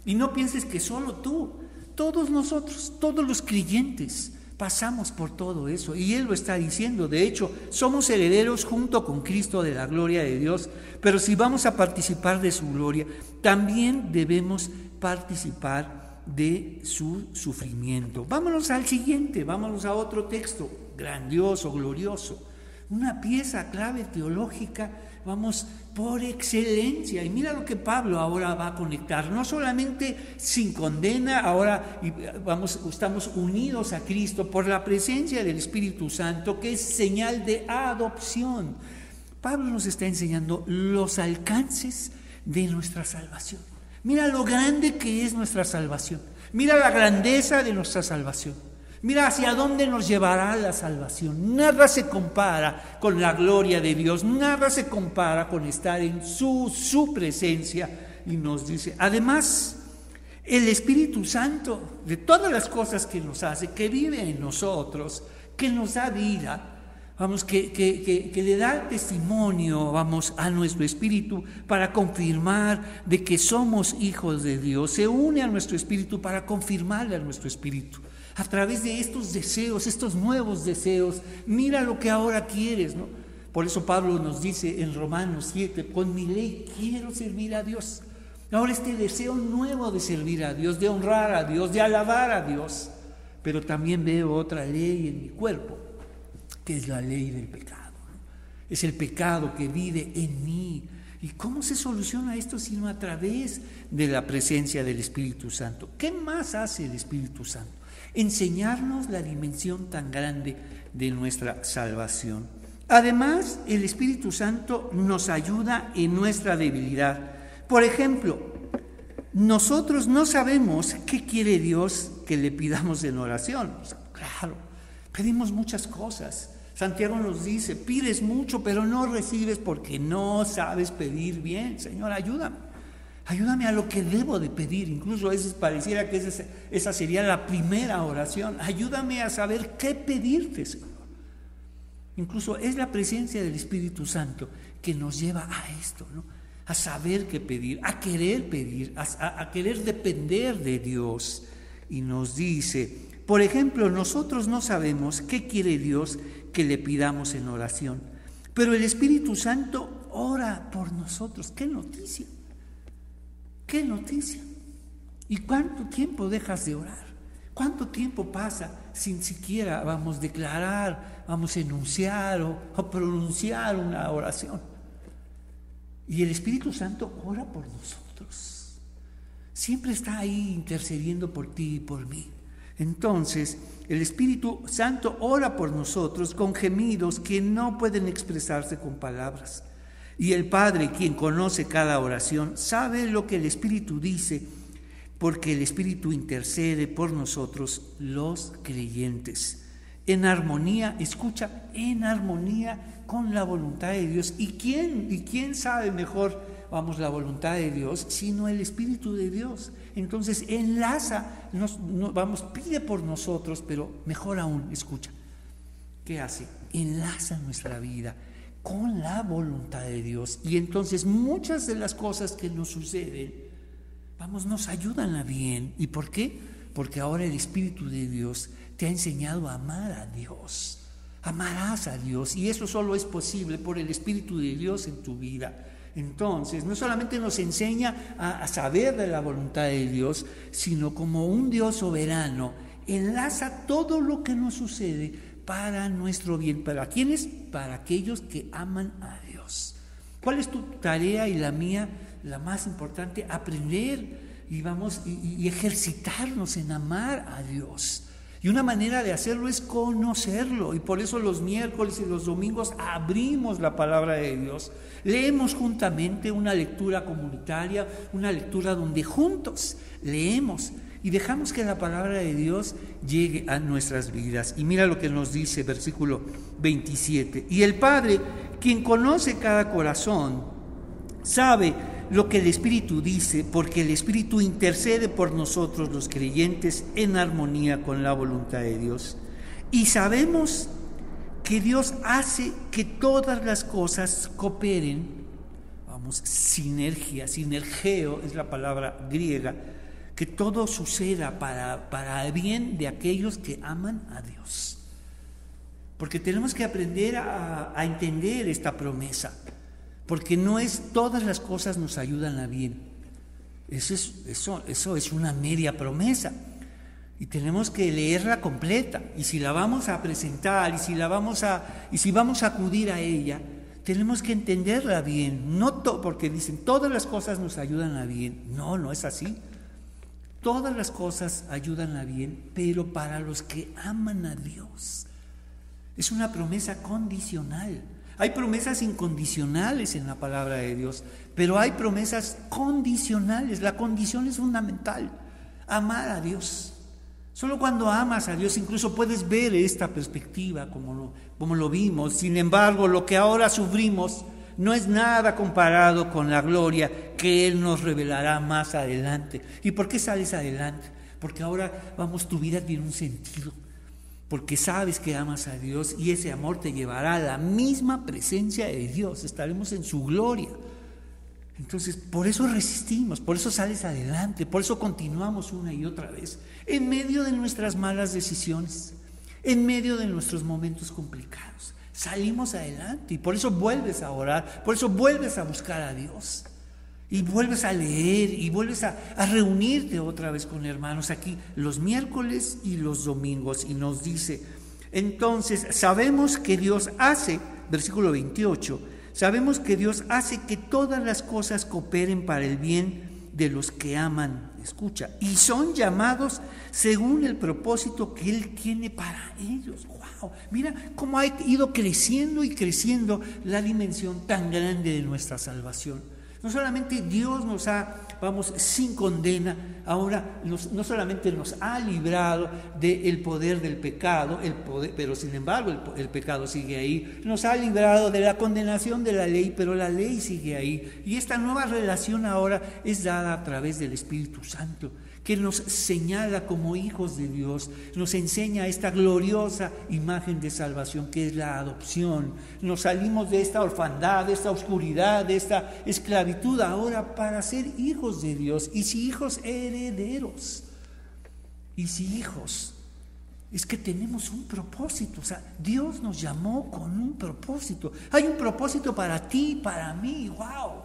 Y no pienses que solo tú, todos nosotros, todos los creyentes, Pasamos por todo eso y Él lo está diciendo. De hecho, somos herederos junto con Cristo de la gloria de Dios, pero si vamos a participar de su gloria, también debemos participar de su sufrimiento. Vámonos al siguiente, vámonos a otro texto grandioso, glorioso, una pieza clave teológica vamos, por excelencia. Y mira lo que Pablo ahora va a conectar, no solamente sin condena, ahora vamos, estamos unidos a Cristo por la presencia del Espíritu Santo, que es señal de adopción. Pablo nos está enseñando los alcances de nuestra salvación. Mira lo grande que es nuestra salvación. Mira la grandeza de nuestra salvación. Mira hacia dónde nos llevará la salvación. Nada se compara con la gloria de Dios, nada se compara con estar en su, su presencia. Y nos dice, además, el Espíritu Santo, de todas las cosas que nos hace, que vive en nosotros, que nos da vida, vamos, que, que, que, le da testimonio, vamos, a nuestro espíritu para confirmar de que somos hijos de Dios. Se une a nuestro espíritu para confirmarle a nuestro espíritu a través de estos deseos, estos nuevos deseos. Mira lo que ahora quieres, ¿no? Por eso Pablo nos dice en Romanos 7, con mi ley quiero servir a Dios. Ahora este deseo nuevo de servir a Dios, de honrar a Dios, de alabar a Dios. Pero también veo otra ley en mi cuerpo, que es la ley del pecado. Es el pecado que vive en mí. ¿Y cómo se soluciona esto sino a través de la presencia del Espíritu Santo? ¿Qué más hace el Espíritu Santo? Enseñarnos la dimensión tan grande de nuestra salvación. Además, el Espíritu Santo nos ayuda en nuestra debilidad. Por ejemplo, nosotros no sabemos qué quiere Dios que le pidamos en oración. claro, pedimos muchas cosas. Santiago nos dice, pides mucho, pero no recibes porque no sabes pedir bien. Señor, ayúdame. Ayúdame a lo que debo de pedir. Incluso a veces pareciera que esa sería la primera oración. Ayúdame a saber qué pedirte, Señor. Incluso es la presencia del Espíritu Santo que nos lleva a esto, ¿no? a saber qué pedir, a querer pedir, a, a querer depender de Dios. Y nos dice, por ejemplo, nosotros no sabemos qué quiere Dios que le pidamos en oración, pero el Espíritu Santo ora por nosotros. ¡Qué noticia! ¿Qué noticia? ¿Y cuánto tiempo dejas de orar? ¿Cuánto tiempo pasa sin siquiera vamos a declarar, vamos a enunciar o, o pronunciar una oración? Y el Espíritu Santo ora por nosotros. Siempre está ahí intercediendo por ti y por mí. Entonces, el Espíritu Santo ora por nosotros con gemidos que no pueden expresarse con palabras. Y el Padre, quien conoce cada oración, sabe lo que el Espíritu dice, porque el Espíritu intercede por nosotros los creyentes. En armonía, escucha, en armonía con la voluntad de Dios. ¿Y quién, y quién sabe mejor, vamos, la voluntad de Dios, sino el Espíritu de Dios? Entonces enlaza, nos, vamos, pide por nosotros, pero mejor aún, escucha, ¿qué hace? Enlaza nuestra vida con la voluntad de Dios. Y entonces muchas de las cosas que nos suceden, vamos, nos ayudan a bien. ¿Y por qué? Porque ahora el Espíritu de Dios te ha enseñado a amar a Dios. Amarás a Dios y eso solo es posible por el Espíritu de Dios en tu vida. Entonces, no solamente nos enseña a, a, saber de la voluntad de Dios, sino como un Dios soberano, enlaza todo lo que nos sucede para nuestro bien. ¿Para quiénes? Para aquellos que aman a Dios. ¿Cuál es tu tarea y la mía? La más importante, aprender y vamos y, ejercitarnos en amar a Dios. Y una manera de hacerlo es conocerlo. Y por eso los miércoles y los domingos abrimos la palabra de Dios. Leemos juntamente una lectura comunitaria, una lectura donde juntos leemos y dejamos que la palabra de Dios llegue a nuestras vidas. Y mira lo que nos dice versículo 27. Y el Padre, quien conoce cada corazón, sabe lo que el Espíritu dice, porque el Espíritu intercede por nosotros los creyentes en armonía con la voluntad de Dios. Y sabemos que Dios hace que todas las cosas cooperen, vamos, sinergia, sinergeo es la palabra griega, que todo suceda para, para el bien de aquellos que aman a Dios. Porque tenemos que aprender a, entender esta promesa, porque no es todas las cosas nos ayudan a bien. Eso es, eso, eso es una media promesa. Y tenemos que leerla completa. Y si la vamos a presentar, y si la vamos a, y si vamos a acudir a ella, tenemos que entenderla bien. No porque dicen todas las cosas nos ayudan a bien. No, no es así. Todas las cosas ayudan a bien, pero para los que aman a Dios. Es una promesa condicional. Hay promesas incondicionales en la palabra de Dios, pero hay promesas condicionales. La condición es fundamental. Amar a Dios. Solo cuando amas a Dios incluso puedes ver esta perspectiva como lo, como lo vimos. Sin embargo, lo que ahora sufrimos no es nada comparado con la gloria que Él nos revelará más adelante. ¿Y por qué sales adelante? Porque ahora, vamos, tu vida tiene un sentido. Porque sabes que amas a Dios y ese amor te llevará a la misma presencia de Dios. Estaremos en su gloria. Entonces, por eso resistimos, por eso sales adelante, por eso continuamos una y otra vez, en medio de nuestras malas decisiones, en medio de nuestros momentos complicados salimos adelante. Y por eso vuelves a orar, por eso vuelves a buscar a Dios. Y vuelves a leer y vuelves a, reunirte otra vez con hermanos aquí los miércoles y los domingos. Y nos dice, entonces sabemos que Dios hace, versículo 28, sabemos que Dios hace que todas las cosas cooperen para el bien de los que aman, escucha, y son llamados según el propósito que Él tiene para ellos. Mira cómo ha ido creciendo y creciendo la dimensión tan grande de nuestra salvación. No solamente Dios nos ha, vamos, sin condena, ahora no solamente nos ha librado del poder del pecado, el poder, pero sin embargo el, pecado sigue ahí, nos ha librado de la condenación de la ley, pero la ley sigue ahí. Y esta nueva relación ahora es dada a través del Espíritu Santo que nos señala como hijos de Dios, nos enseña esta gloriosa imagen de salvación que es la adopción. Nos salimos de esta orfandad, de esta oscuridad, de esta esclavitud ahora para ser hijos de Dios y si hijos herederos. Y si hijos, es que tenemos un propósito, o sea, Dios nos llamó con un propósito. Hay un propósito para ti, para mí, wow.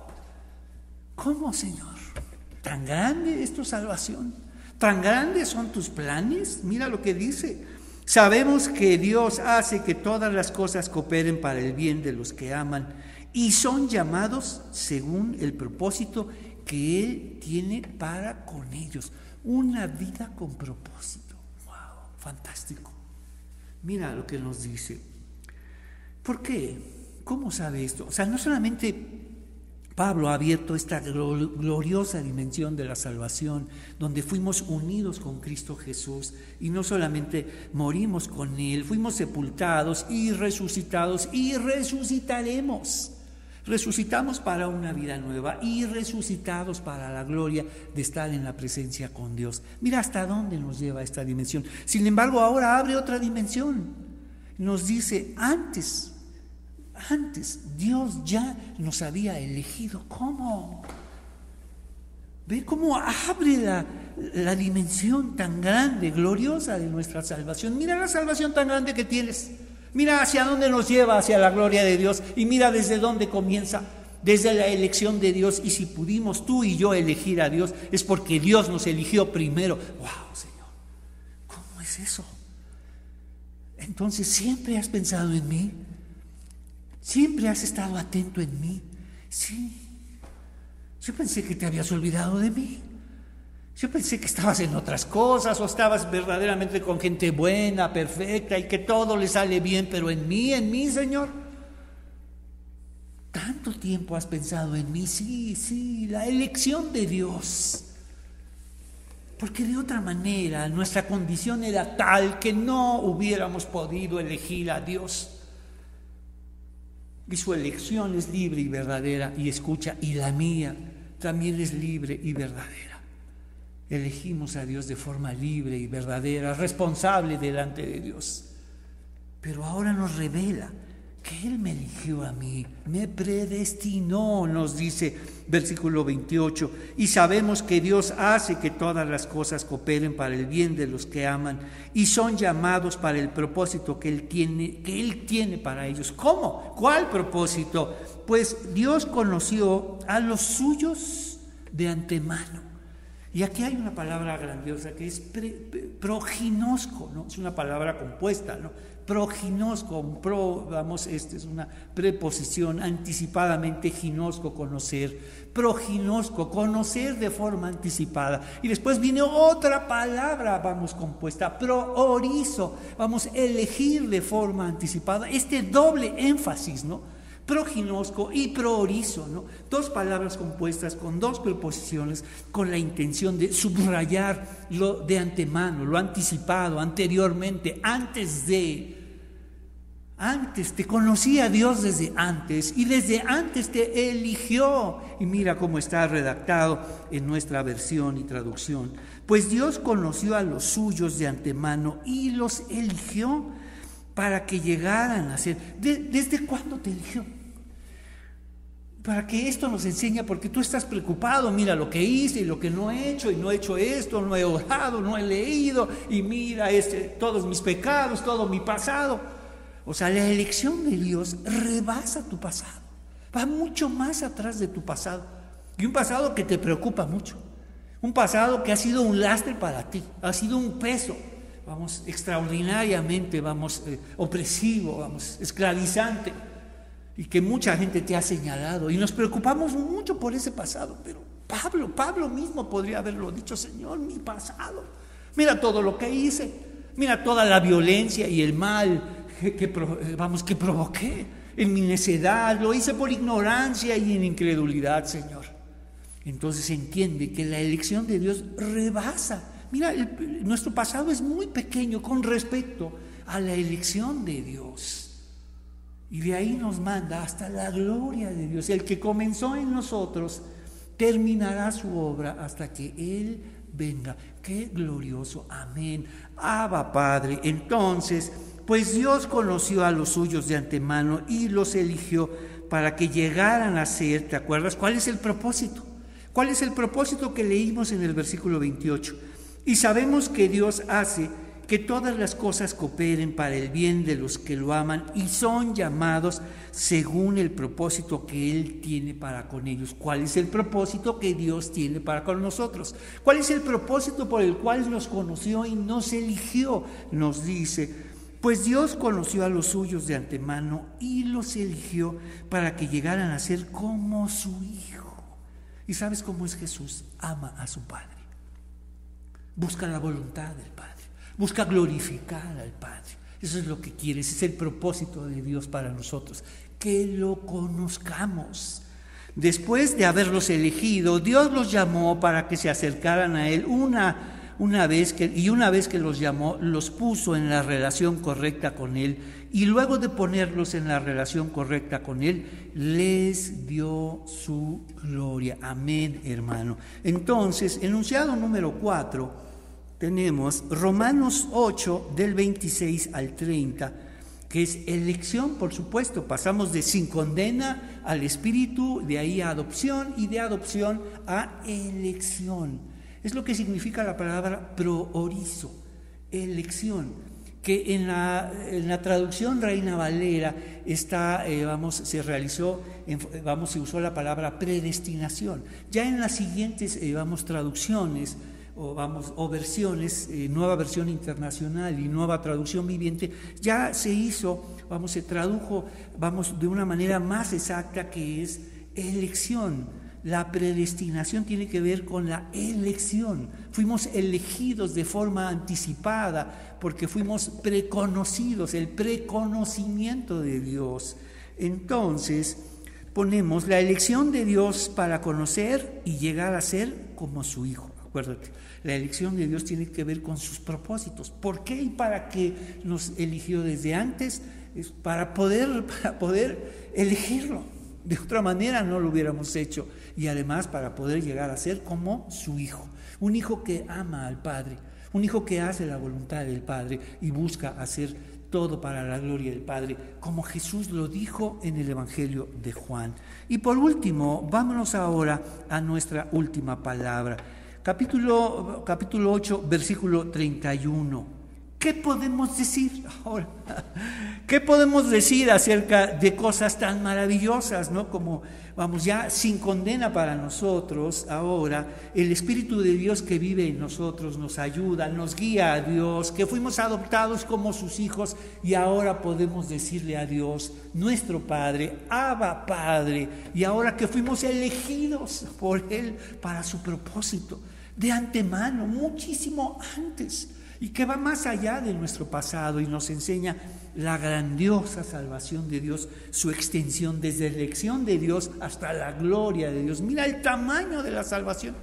¿Cómo, Señor? ¿Tan grande es tu salvación? ¿Tan grandes son tus planes? Mira lo que dice. Sabemos que Dios hace que todas las cosas cooperen para el bien de los que aman y son llamados según el propósito que Él tiene para con ellos. Una vida con propósito. ¡Wow! Fantástico. Mira lo que nos dice. ¿Por qué? ¿Cómo sabe esto? O sea, no solamente Pablo ha abierto esta gloriosa dimensión de la salvación, donde fuimos unidos con Cristo Jesús y no solamente morimos con Él, fuimos sepultados y resucitados y resucitaremos. Resucitamos para una vida nueva y resucitados para la gloria de estar en la presencia con Dios. Mira hasta dónde nos lleva esta dimensión. Sin embargo, ahora abre otra dimensión. Nos dice, antes antes Dios ya nos había elegido. ¿Cómo? Ve cómo abre la, la, dimensión tan grande, gloriosa de nuestra salvación. Mira la salvación tan grande que tienes. Mira hacia dónde nos lleva, hacia la gloria de Dios. Y mira desde dónde comienza. Desde la elección de Dios. Y si pudimos tú y yo elegir a Dios, es porque Dios nos eligió primero. ¡Wow, Señor! ¿Cómo es eso? Entonces, ¿siempre has pensado en mí? Siempre has estado atento en mí. Sí. Yo pensé que te habías olvidado de mí. Yo pensé que estabas en otras cosas o estabas verdaderamente con gente buena, perfecta y que todo le sale bien, pero en mí, en mí, Señor. Tanto tiempo has pensado en mí, sí, sí, la elección de Dios. Porque de otra manera nuestra condición era tal que no hubiéramos podido elegir a Dios y su elección es libre y verdadera y escucha, y la mía también es libre y verdadera. Elegimos a Dios de forma libre y verdadera, responsable delante de Dios. Pero ahora nos revela que Él me eligió a mí, me predestinó, nos dice versículo 28, y sabemos que Dios hace que todas las cosas cooperen para el bien de los que aman y son llamados para el propósito que Él tiene, que Él tiene para ellos. ¿Cómo? ¿Cuál propósito? Pues Dios conoció a los suyos de antemano. Y aquí hay una palabra grandiosa que es proginosco, ¿no? Es una palabra compuesta, ¿no? Proginosco, pro, vamos, esta es una preposición, anticipadamente ginosco, conocer, proginosco, conocer de forma anticipada. Y después viene otra palabra, vamos, compuesta, proorizo, vamos, elegir de forma anticipada. Este doble énfasis, ¿no? Proginosco y proorizo, ¿no? Dos palabras compuestas con dos preposiciones con la intención de subrayar lo de antemano, lo anticipado, anteriormente, antes de antes, te conocía Dios desde antes y desde antes te eligió. Y mira cómo está redactado en nuestra versión y traducción. Pues Dios conoció a los suyos de antemano y los eligió para que llegaran a ser. ¿Desde cuándo te eligió? Para que esto nos enseñe, porque tú estás preocupado, mira lo que hice y lo que no he hecho, y no he hecho esto, no he orado, no he leído, y mira este, todos mis pecados, todo mi pasado. O sea, la elección de Dios rebasa tu pasado, va mucho más atrás de tu pasado. Y un pasado que te preocupa mucho, un pasado que ha sido un lastre para ti, ha sido un peso, vamos, extraordinariamente, vamos, eh, opresivo, vamos, esclavizante, y que mucha gente te ha señalado. Y nos preocupamos mucho por ese pasado, pero Pablo, Pablo mismo podría haberlo dicho, Señor, mi pasado. Mira todo lo que hice, mira toda la violencia y el mal que, vamos, que provoqué en mi necedad, lo hice por ignorancia y en incredulidad, Señor. Entonces entiende que la elección de Dios rebasa. Mira, nuestro pasado es muy pequeño con respecto a la elección de Dios. Y de ahí nos manda hasta la gloria de Dios. El que comenzó en nosotros terminará su obra hasta que Él venga. Qué glorioso. Amén. Abba Padre. Entonces, pues Dios conoció a los suyos de antemano y los eligió para que llegaran a ser, ¿te acuerdas? ¿Cuál es el propósito? ¿Cuál es el propósito que leímos en el versículo 28? Y sabemos que Dios hace que todas las cosas cooperen para el bien de los que lo aman y son llamados según el propósito que Él tiene para con ellos. ¿Cuál es el propósito que Dios tiene para con nosotros? ¿Cuál es el propósito por el cual nos conoció y nos eligió? Nos dice, pues Dios conoció a los suyos de antemano y los eligió para que llegaran a ser como su Hijo. ¿Y sabes cómo es Jesús? Ama a su Padre. Busca la voluntad del Padre busca glorificar al Padre. Eso es lo que quiere, ese es el propósito de Dios para nosotros, que lo conozcamos. Después de haberlos elegido, Dios los llamó para que se acercaran a Él una, una vez que, y una vez que los llamó, los puso en la relación correcta con Él. Y luego de ponerlos en la relación correcta con Él, les dio su gloria. Amén, hermano. Entonces, enunciado número cuatro tenemos Romanos 8 del 26 al 30, que es elección, por supuesto, pasamos de sin condena al espíritu, de ahí a adopción y de adopción a elección. Es lo que significa la palabra proorizo, elección, que en la, traducción Reina Valera eh, se realizó, vamos, se usó la palabra predestinación. Ya en las siguientes, eh, vamos, traducciones, o, vamos, o versiones, eh, nueva versión internacional y nueva traducción viviente, ya se hizo, vamos, se tradujo, vamos, de una manera más exacta que es elección. La predestinación tiene que ver con la elección. Fuimos elegidos de forma anticipada porque fuimos preconocidos, el preconocimiento de Dios. Entonces, ponemos la elección de Dios para conocer y llegar a ser como su Hijo. Acuérdate, la elección de Dios tiene que ver con sus propósitos. ¿Por qué y para qué nos eligió desde antes? Es para poder, para poder elegirlo. De otra manera no lo hubiéramos hecho. Y además para poder llegar a ser como su hijo. Un hijo que ama al Padre. Un hijo que hace la voluntad del Padre y busca hacer todo para la gloria del Padre, como Jesús lo dijo en el Evangelio de Juan. Y por último, vámonos ahora a nuestra última palabra capítulo, capítulo 8, versículo 31. ¿Qué podemos decir ahora? ¿Qué podemos decir acerca de cosas tan maravillosas, no? Como, vamos, ya sin condena para nosotros, ahora, el Espíritu de Dios que vive en nosotros nos ayuda, nos guía a Dios, que fuimos adoptados como sus hijos y ahora podemos decirle a Dios, nuestro Padre, Abba Padre, y ahora que fuimos elegidos por Él para su propósito de antemano, muchísimo antes, y que va más allá de nuestro pasado y nos enseña la grandiosa salvación de Dios, su extensión desde la elección de Dios hasta la gloria de Dios. Mira el tamaño de la salvación.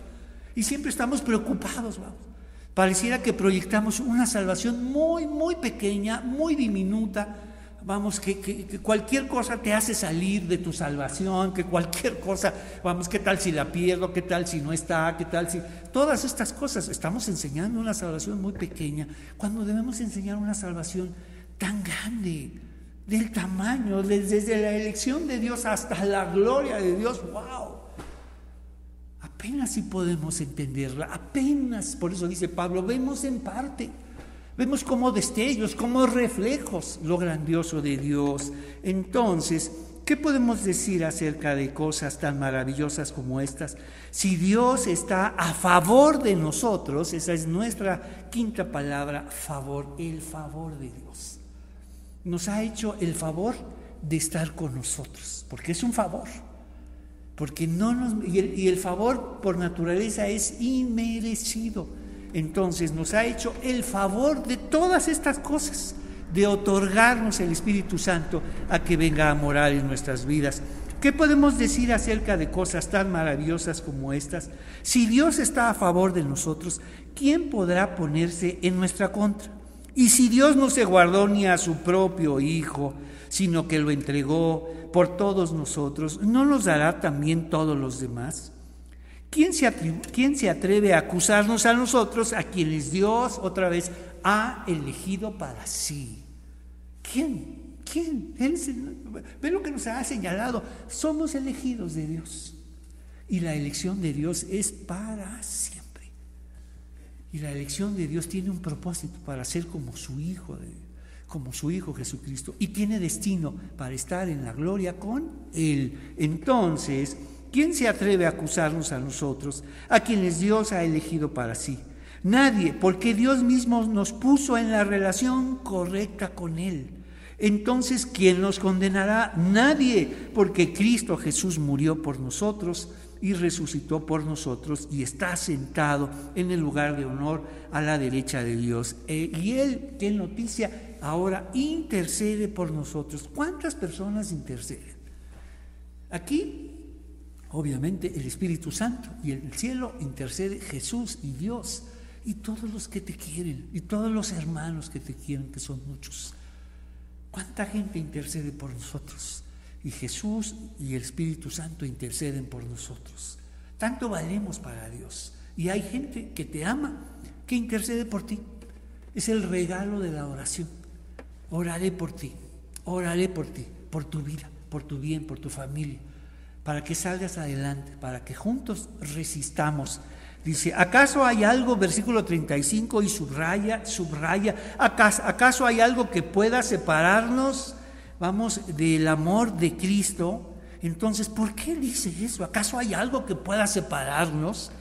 Y siempre estamos preocupados, vamos. Pareciera que proyectamos una salvación muy, muy pequeña, muy diminuta, vamos, que, cualquier cosa te hace salir de tu salvación, que cualquier cosa, vamos, qué tal si la pierdo, qué tal si no está, qué tal si... Todas estas cosas, estamos enseñando una salvación muy pequeña, cuando debemos enseñar una salvación tan grande, del tamaño, desde la elección de Dios hasta la gloria de Dios, wow. Apenas si podemos entenderla, apenas, por eso dice Pablo, vemos en parte. Vemos como destellos, como reflejos lo grandioso de Dios. Entonces, ¿qué podemos decir acerca de cosas tan maravillosas como estas? Si Dios está a favor de nosotros, esa es nuestra quinta palabra, favor, el favor de Dios. Nos ha hecho el favor de estar con nosotros, porque es un favor. Porque no nos, y el, y el favor por naturaleza es inmerecido entonces nos ha hecho el favor de todas estas cosas, de otorgarnos el Espíritu Santo a que venga a morar en nuestras vidas. ¿Qué podemos decir acerca de cosas tan maravillosas como estas? Si Dios está a favor de nosotros, ¿quién podrá ponerse en nuestra contra? Y si Dios no se guardó ni a su propio Hijo, sino que lo entregó por todos nosotros, ¿no nos dará también todos los demás? ¿Quién se, ¿Quién se atreve a acusarnos a nosotros, a quienes Dios otra vez ha elegido para sí? ¿Quién? ¿Quién? Ve lo que nos ha señalado. Somos elegidos de Dios. Y la elección de Dios es para siempre. Y la elección de Dios tiene un propósito para ser como su Hijo, como su Hijo Jesucristo. Y tiene destino para estar en la gloria con Él. Entonces, ¿quién se atreve a acusarnos a nosotros, a quienes Dios ha elegido para sí? Nadie, porque Dios mismo nos puso en la relación correcta con Él. Entonces, ¿quién nos condenará? Nadie, porque Cristo Jesús murió por nosotros y resucitó por nosotros y está sentado en el lugar de honor a la derecha de Dios. Eh, y Él, qué noticia, ahora intercede por nosotros. ¿Cuántas personas interceden? Aquí, obviamente, el Espíritu Santo y el cielo intercede Jesús y Dios y todos los que te quieren y todos los hermanos que te quieren, que son muchos. ¿Cuánta gente intercede por nosotros? Y Jesús y el Espíritu Santo interceden por nosotros. Tanto valemos para Dios. Y hay gente que te ama, que intercede por ti. Es el regalo de la oración. Oraré por ti, oraré por ti, por tu vida, por tu bien, por tu familia, para que salgas adelante, para que juntos resistamos Dice, ¿acaso hay algo, versículo 35, y subraya, subraya, ¿acaso, ¿acaso hay algo que pueda separarnos, vamos, del amor de Cristo? Entonces, ¿por qué dice eso? ¿Acaso hay algo que pueda separarnos?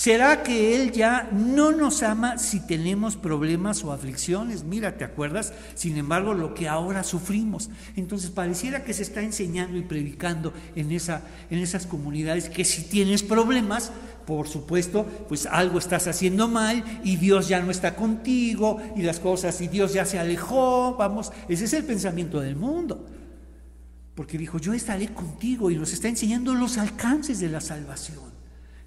¿Será que Él ya no nos ama si tenemos problemas o aflicciones? Mira, ¿te acuerdas? Sin embargo, lo que ahora sufrimos. Entonces, pareciera que se está enseñando y predicando en, esa, en esas comunidades que si tienes problemas, por supuesto, pues algo estás haciendo mal y Dios ya no está contigo y las cosas y Dios ya se alejó. Vamos, ese es el pensamiento del mundo. Porque dijo, yo estaré contigo y nos está enseñando los alcances de la salvación.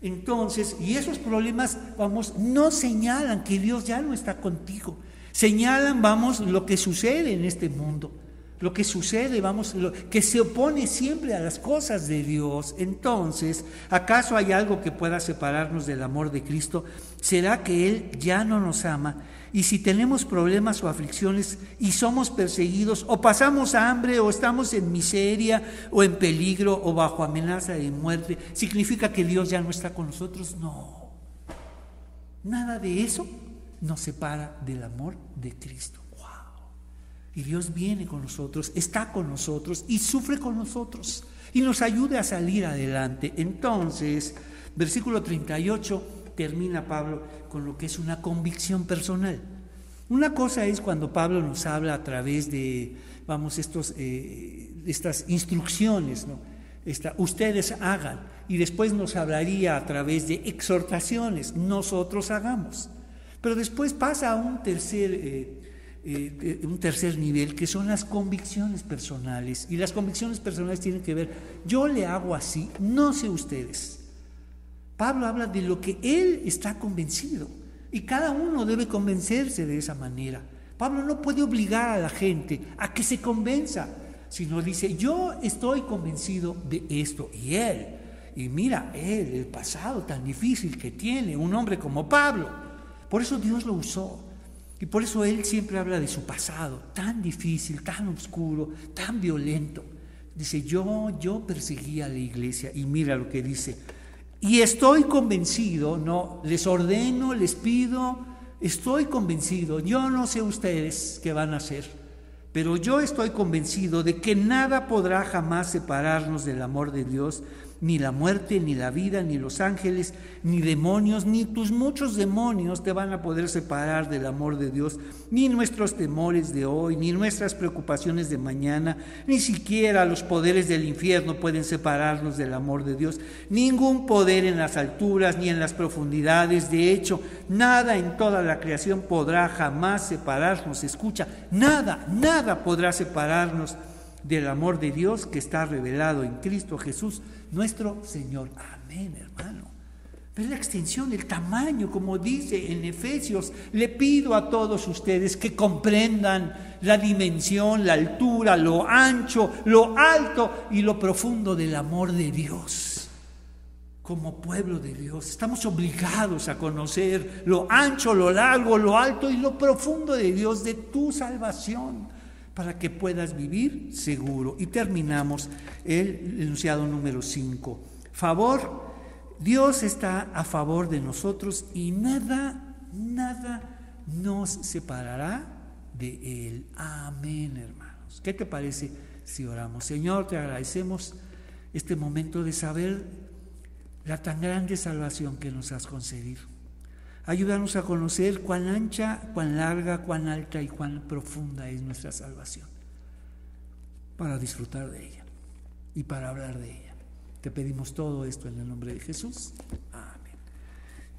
Entonces, y esos problemas, vamos, no señalan que Dios ya no está contigo. Señalan, vamos, lo que sucede en este mundo. Lo que sucede, vamos, lo, que se opone siempre a las cosas de Dios. Entonces, ¿acaso hay algo que pueda separarnos del amor de Cristo? ¿Será que Él ya no nos ama? Y si tenemos problemas o aflicciones y somos perseguidos o pasamos hambre o estamos en miseria o en peligro o bajo amenaza de muerte, ¿significa que Dios ya no está con nosotros? No. Nada de eso nos separa del amor de Cristo. Wow. Y Dios viene con nosotros, está con nosotros y sufre con nosotros y nos ayuda a salir adelante. Entonces, versículo 38 termina Pablo con lo que es una convicción personal. Una cosa es cuando Pablo nos habla a través de, vamos, estos, eh, estas instrucciones, ¿no? ustedes hagan, y después nos hablaría a través de exhortaciones, nosotros hagamos. Pero después pasa a un tercer, eh, eh, un tercer nivel, que son las convicciones personales. Y las convicciones personales tienen que ver, yo le hago así, no sé ustedes. Pablo habla de lo que él está convencido y cada uno debe convencerse de esa manera. Pablo no puede obligar a la gente a que se convenza, sino dice, yo estoy convencido de esto y él. Y mira, él, el pasado tan difícil que tiene, un hombre como Pablo. Por eso Dios lo usó. Y por eso él siempre habla de su pasado, tan difícil, tan oscuro, tan violento. Dice, yo, yo perseguía a la iglesia. Y mira lo que dice, y estoy convencido, no, les ordeno, les pido, estoy convencido, yo no sé ustedes qué van a hacer, pero yo estoy convencido de que nada podrá jamás separarnos del amor de Dios ni la muerte, ni la vida, ni los ángeles, ni demonios, ni tus muchos demonios te van a poder separar del amor de Dios, ni nuestros temores de hoy, ni nuestras preocupaciones de mañana, ni siquiera los poderes del infierno pueden separarnos del amor de Dios. Ningún poder en las alturas ni en las profundidades, de hecho, nada en toda la creación podrá jamás separarnos. Escucha, nada, nada podrá separarnos del amor de Dios que está revelado en Cristo Jesús, nuestro Señor. Amén, hermano. Pero la extensión, el tamaño, como dice en Efesios, le pido a todos ustedes que comprendan la dimensión, la altura, lo ancho, lo alto y lo profundo del amor de Dios. Como pueblo de Dios, estamos obligados a conocer lo ancho, lo largo, lo alto y lo profundo de Dios, de tu salvación para que puedas vivir seguro. Y terminamos el enunciado número 5. Favor, Dios está a favor de nosotros y nada, nada nos separará de Él. Amén, hermanos. ¿Qué te parece si oramos? Señor, te agradecemos este momento de saber la tan grande salvación que nos has concedido. Ayúdanos a conocer cuán ancha, cuán larga, cuán alta y cuán profunda es nuestra salvación, para disfrutar de ella y para hablar de ella. Te pedimos todo esto en el nombre de Jesús. Amén.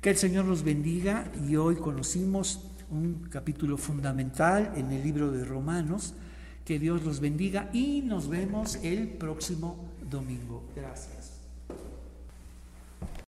Que el Señor nos bendiga y hoy conocimos un capítulo fundamental en el libro de Romanos. Que Dios los bendiga y nos vemos el próximo domingo. Gracias.